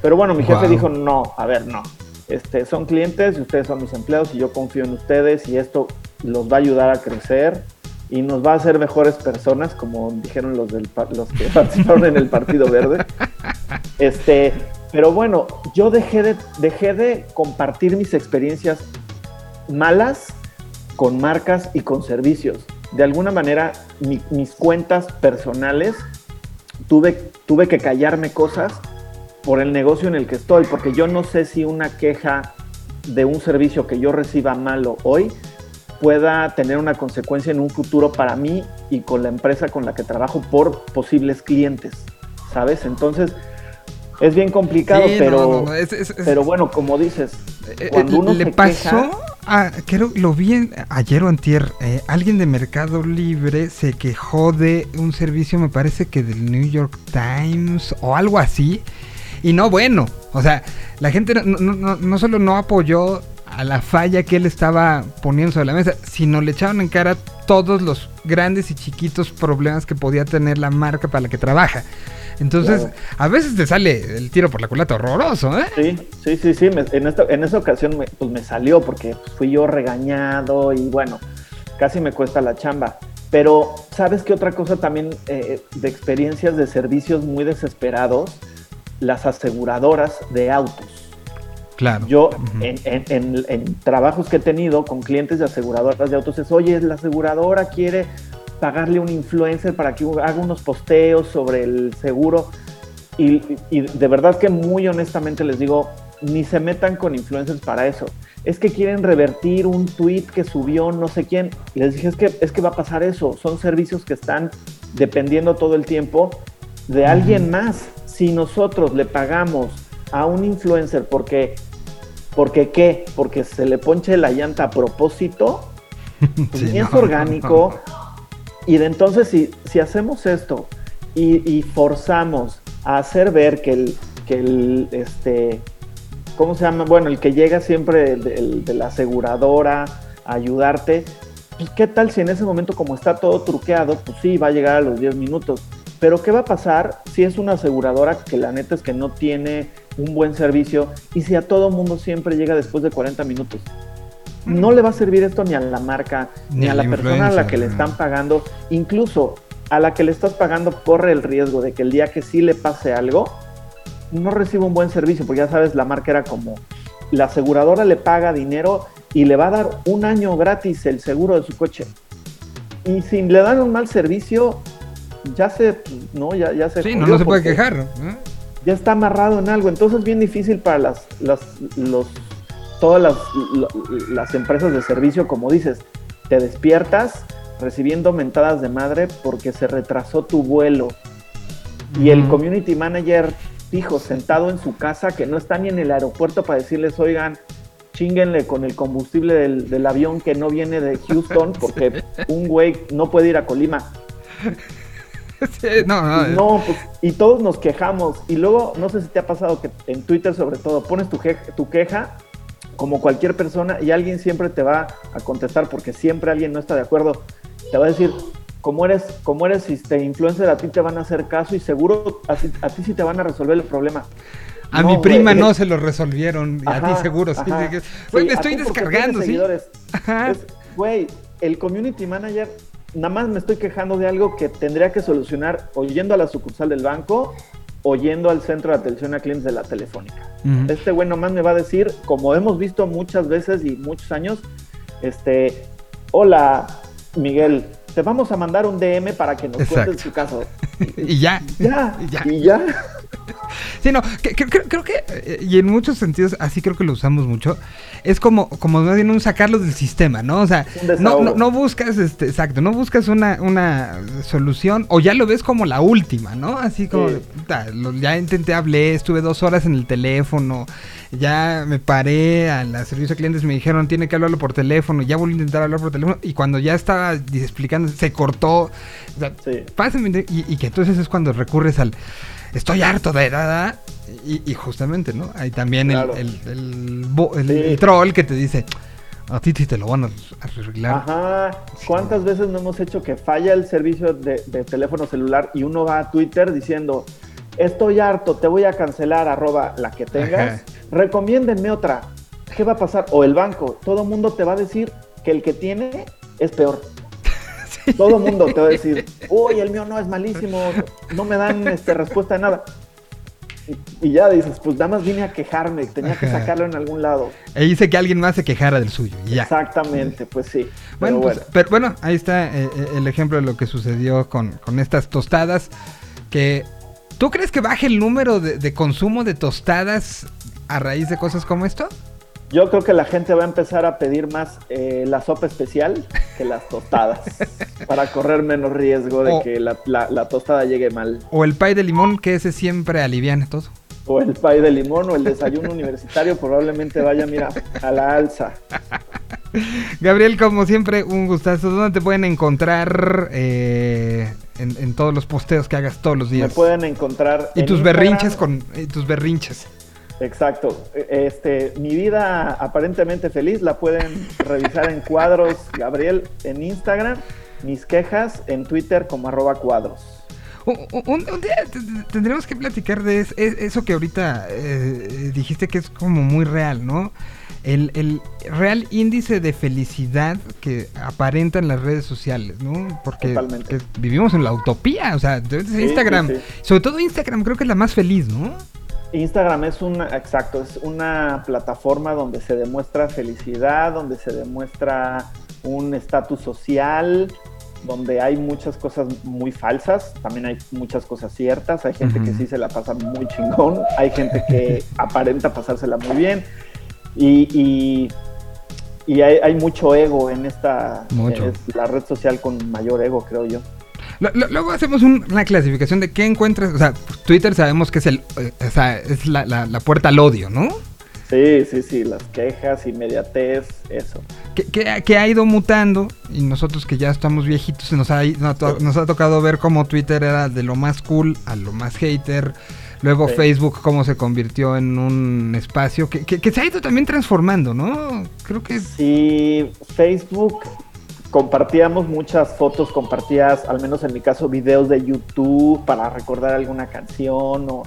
Pero bueno, mi jefe Wow. dijo, no, a ver, no. Este, son clientes y ustedes son mis empleados y yo confío en ustedes y esto los va a ayudar a crecer y nos va a hacer mejores personas, como dijeron los, del, los que participaron en el Partido Verde. Este, pero bueno, yo dejé de, dejé de compartir mis experiencias malas con marcas y con servicios. De alguna manera, mi- mis cuentas personales tuve, tuve que callarme cosas por el negocio en el que estoy, porque yo no sé si una queja de un servicio que yo reciba malo hoy pueda tener una consecuencia en un futuro para mí y con la empresa con la que trabajo por posibles clientes, ¿sabes? Entonces, es bien complicado, Sí, pero, no, no, es- es- es- pero bueno, como dices, Eh, cuando eh, uno le se pasó queja- a, creo lo vi ayer o antier, eh, alguien de Mercado Libre se quejó de un servicio, me parece que del New York Times o algo así. Y no bueno, o sea, la gente no solo no apoyó a la falla que él estaba poniendo sobre la mesa, sino le echaron en cara todos los grandes y chiquitos problemas que podía tener la marca para la que trabaja. Entonces, Claro. a veces te sale el tiro por la culata horroroso, ¿eh? Sí, sí, sí, sí. me- en, esta, en esa ocasión me, pues me salió porque fui yo regañado y bueno, casi me cuesta la chamba. Pero, ¿sabes qué otra cosa también eh, de experiencias de servicios muy desesperados? Las aseguradoras de autos. Claro. Yo, Ujú. en, en- en- en trabajos que he tenido con clientes de aseguradoras de autos, es, oye, la aseguradora quiere pagarle a un influencer para que haga unos posteos sobre el seguro. Y, y de verdad que muy honestamente les digo, ni se metan con influencers para eso. Es que quieren revertir un tweet que subió no sé quién. Y les dije, es que, es que va a pasar eso. Son servicios que están dependiendo todo el tiempo de alguien más. Si nosotros le pagamos a un influencer porque, porque qué, porque se le ponche la llanta a propósito, pues Sí, ni es orgánico. Y de entonces, si, si hacemos esto y, forzamos a hacer ver que el, que el, este, ¿cómo se llama? Bueno, el que llega siempre de la aseguradora a ayudarte, pues qué tal si en ese momento, como está todo truqueado, pues sí, va a llegar a los 10 minutos. Pero ¿qué va a pasar si es una aseguradora que la neta es que no tiene un buen servicio y si a todo mundo siempre llega después de 40 minutos? No le va a servir esto ni a la marca, ni, Ni a la persona a la que le están pagando. Incluso a la que le estás pagando corre el riesgo de que el día que sí le pase algo, no reciba un buen servicio, porque ya sabes, la marca era como, la aseguradora le paga dinero y le va a dar un año gratis el seguro de su coche. Y si le dan un mal servicio, ya se, no, ya, ya se Sí, no, no se puede quejar. ¿eh? Ya está amarrado en algo, entonces es bien difícil para las, las, los, todas las, empresas de servicio, como dices, te despiertas recibiendo mentadas de madre porque se retrasó tu vuelo y el community manager fijo sentado en su casa que no está ni en el aeropuerto para decirles, oigan, chinguenle con el combustible del, del avión que no viene de Houston porque un güey no puede ir a Colima. Sí, no, no, No, pues, y todos nos quejamos. Y luego, no sé si te ha pasado que en Twitter, sobre todo, pones tu, tu queja como cualquier persona y alguien siempre te va a contestar porque siempre alguien no está de acuerdo. Te va a decir, como eres, como eres este, influencer, a ti te van a hacer caso y seguro a, ti- a ti sí te van a resolver el problema. A No, mi prima güey. no se lo resolvieron. A ti seguro, sí. ajá. sí, Güey, Sí, me estoy descargando, sí. Güey, el community manager, nada más me estoy quejando de algo que tendría que solucionar o yendo a la sucursal del banco o yendo al centro de atención a clientes de la telefónica. Este güey nomás me va a decir, como hemos visto muchas veces y muchos años, este, hola Miguel, te vamos a mandar un DM para que nos Exacto. cuentes tu caso. Y ya. Ya, Y ya. y ya. Sí, no, que- que- creo, creo que, eh, y en muchos sentidos, así creo que lo usamos mucho, es como, como más bien un sacarlo del sistema, ¿no? O sea, no, no, no buscas, este, exacto, no buscas una, una solución, o ya lo ves como la última, ¿no? Así como, Sí. lo- ya intenté, hablé, estuve dos horas en el teléfono, ya me paré al servicio de clientes, me dijeron, tiene que hablarlo por teléfono, ya volví a intentar hablar por teléfono, y cuando ya estaba explicando, se cortó, o sea, Sí. Pásame, y, y que entonces es cuando recurres al estoy harto de nada y, y justamente, ¿no? Hay también el- Claro. el, el bo- el- Sí. el troll que te dice a ti sí te lo van a arreglar. Ajá. ¿Cuántas veces no hemos hecho que falla el servicio de, de teléfono celular y uno va a Twitter diciendo, estoy harto, te voy a cancelar, arroba la que tengas, Ajá. recomiéndenme otra. ¿Qué va a pasar? O el banco, todo mundo te va a decir que el que tiene es peor. Todo mundo te va a decir, uy, el mío no es malísimo, no me dan este, respuesta de nada. Y, y ya dices, pues nada más vine a quejarme, tenía que sacarlo en algún lado. E hice que alguien más se quejara del suyo y ya. Exactamente, pues sí. Bueno, Pero pues, bueno. pero bueno, ahí está eh, eh, el ejemplo de lo que sucedió con, con estas tostadas. Que, ¿Tú crees que baje el número de, de consumo de tostadas a raíz de cosas como esto? Yo creo que la gente va a empezar a pedir más eh, la sopa especial que las tostadas para correr menos riesgo de O- que la, la- la tostada llegue mal. O el pay de limón, que ese siempre aliviana todo. O el pay de limón o el desayuno universitario probablemente vaya, mira, a la alza. Gabriel, como siempre, un gustazo. ¿Dónde te pueden encontrar eh, en, en todos los posteos que hagas todos los Me días? pueden encontrar. Y en tus Instagram. berrinches con y tus berrinches. Exacto. Este, mi vida aparentemente feliz la pueden revisar en cuadros Gabriel en Instagram, mis quejas en Twitter como arroba cuadros. Un, un- un día tendremos que platicar de es- es- eso que ahorita eh, dijiste que es como muy real, ¿no? El, el real índice de felicidad que aparenta en las redes sociales, ¿no? Porque vivimos en la utopía, o sea, Sí, Instagram, sí, sí. sobre todo Instagram creo que es la más feliz, ¿no? Instagram es una, exacto, es una plataforma donde se demuestra felicidad, donde se demuestra un estatus social, donde hay muchas cosas muy falsas, también hay muchas cosas ciertas, hay gente que sí se la pasa muy chingón, hay gente que aparenta pasársela muy bien y, y, y hay, hay mucho ego en esta, Mucho. es la red social con mayor ego, creo yo. Luego hacemos un- una clasificación de qué encuentras. O sea, Twitter sabemos que es el, eh, o sea, es la, la- la puerta al odio, ¿no? Sí, sí, sí, las quejas, inmediatez, eso. Que, que- que ha ido mutando y nosotros que ya estamos viejitos nos ha, nos ha to- nos ha tocado ver cómo Twitter era de lo más cool a lo más hater. Luego Sí. Facebook cómo se convirtió en un espacio que, que- que se ha ido también transformando, ¿no? Creo que... Sí, Facebook compartíamos muchas fotos, compartías, al menos en mi caso, videos de YouTube para recordar alguna canción. O...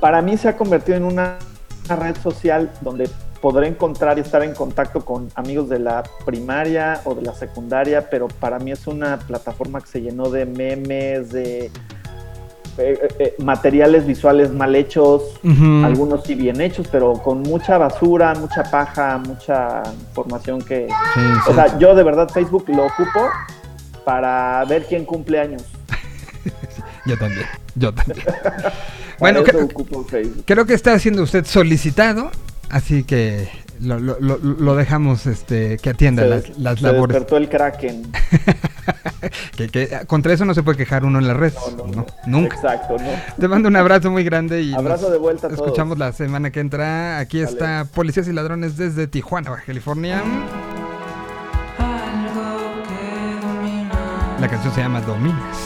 Para mí se ha convertido en una, una red social donde podré encontrar y estar en contacto con amigos de la primaria o de la secundaria, pero para mí es una plataforma que se llenó de memes, de eh, eh, eh, materiales visuales mal hechos, algunos sí bien hechos, pero con mucha basura, mucha paja, mucha información que... Sí, O sí. sea, yo de verdad Facebook lo ocupo para ver quién cumple años. Yo también, yo también. Bueno, creo, creo que está siendo usted solicitado, así que lo, lo- lo- lo dejamos este, que atienda Se, las, las se labores. despertó el Kraken. Que, que contra eso no se puede quejar uno en las redes. No, no, ¿no? no. Nunca. Exacto, ¿no? Te mando un abrazo muy grande y Abrazo de vuelta a todos. escuchamos la semana que entra. Aquí está Policías y Ladrones desde Tijuana, Baja California. La canción se llama Dominas.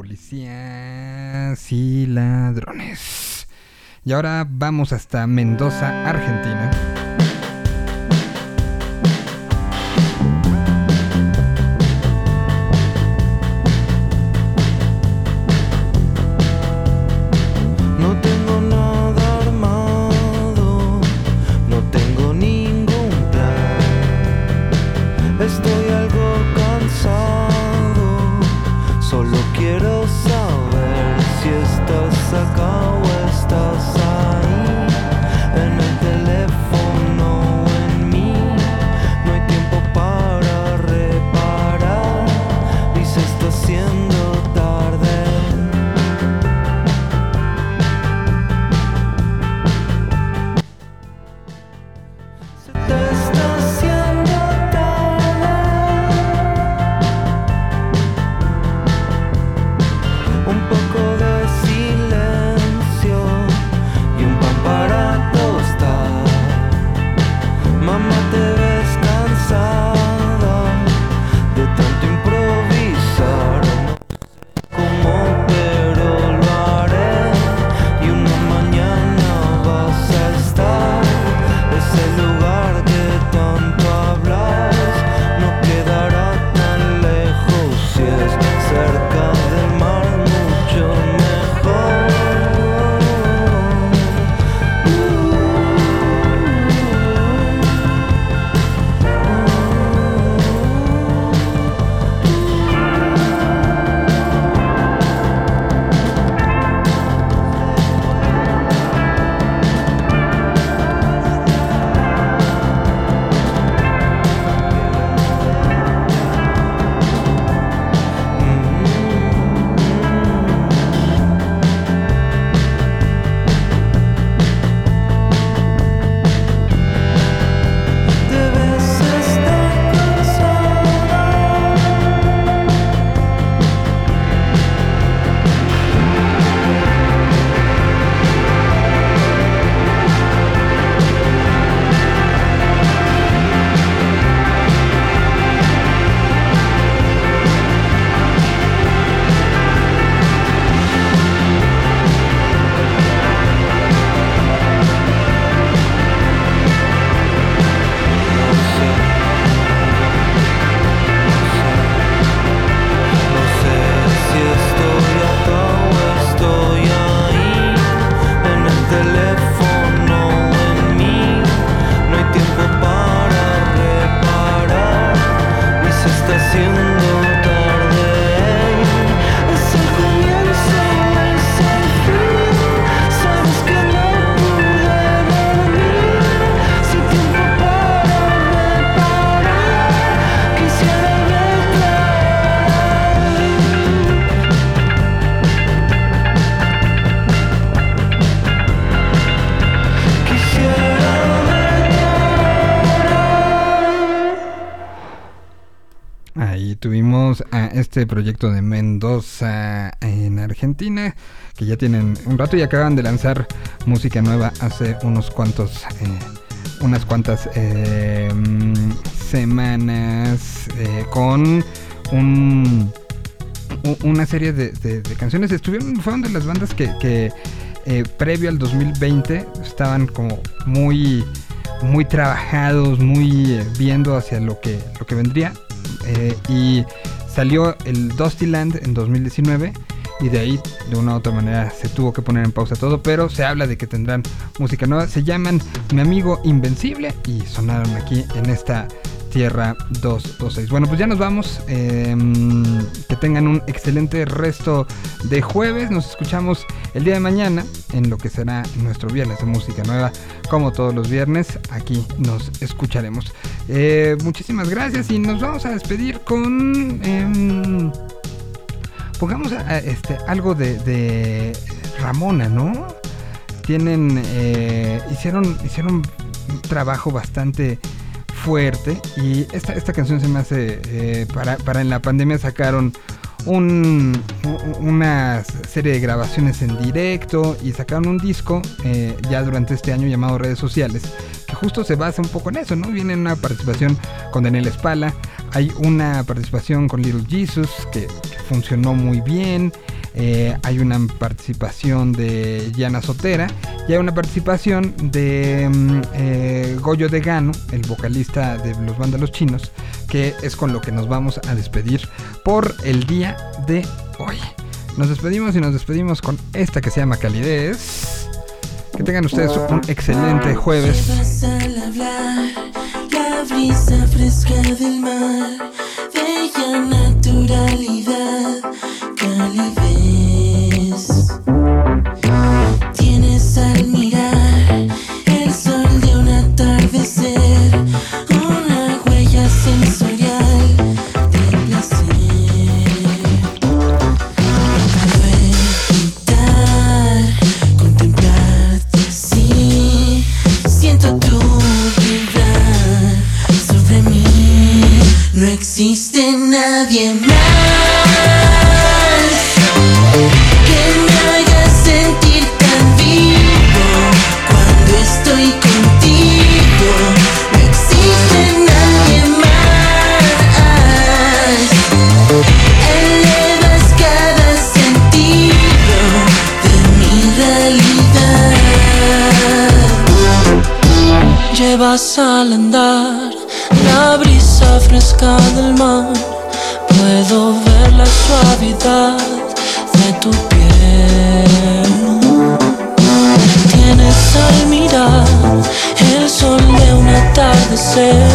Policías y ladrones. Y ahora vamos hasta Mendoza, Argentina. Este proyecto de Mendoza en Argentina, que ya tienen un rato y acaban de lanzar música nueva hace unos cuantos, eh, unas cuantas mm, semanas eh, con un, una serie de, canciones. Estuvieron, fueron de las bandas que, eh, previo al 2020 estaban como muy muy trabajados, muy viendo hacia lo que, lo que vendría. Y salió el Dusty Land en 2019 y de ahí de una u otra manera se tuvo que poner en pausa todo, pero se habla de que tendrán música nueva. Se llaman Mi amigo Invencible y sonaron aquí en esta Tierra 226. Bueno, pues ya nos vamos. eh, que tengan un excelente resto de jueves. Nos escuchamos el día de mañana en lo que será nuestro viernes de música nueva. Como todos los viernes, aquí nos escucharemos. Eh, muchísimas gracias y nos vamos a despedir con... em, pongamos este, algo de, Ramona, ¿no? Tienen, eh, hicieron, hicieron un trabajo bastante fuerte y esta, esta canción se me hace, eh, para, para en la pandemia sacaron un- una serie de grabaciones en directo y sacaron un disco ya durante este año llamado Redes Sociales, justo se basa un poco en eso, ¿no? Viene una participación con Daniel Espala, hay una participación con Little Jesus que, que funcionó muy bien. Eh, hay una participación de Yana Sotera y hay una participación de mm, eh, Goyo de Gano, el vocalista de los vándalos chinos, que es con lo que nos vamos a despedir por el día de hoy. Nos despedimos y nos despedimos con esta que se llama Calidez. Que tengan ustedes un excelente jueves. Llevas al hablar la brisa fresca del mar, bella naturalidad, calidez. said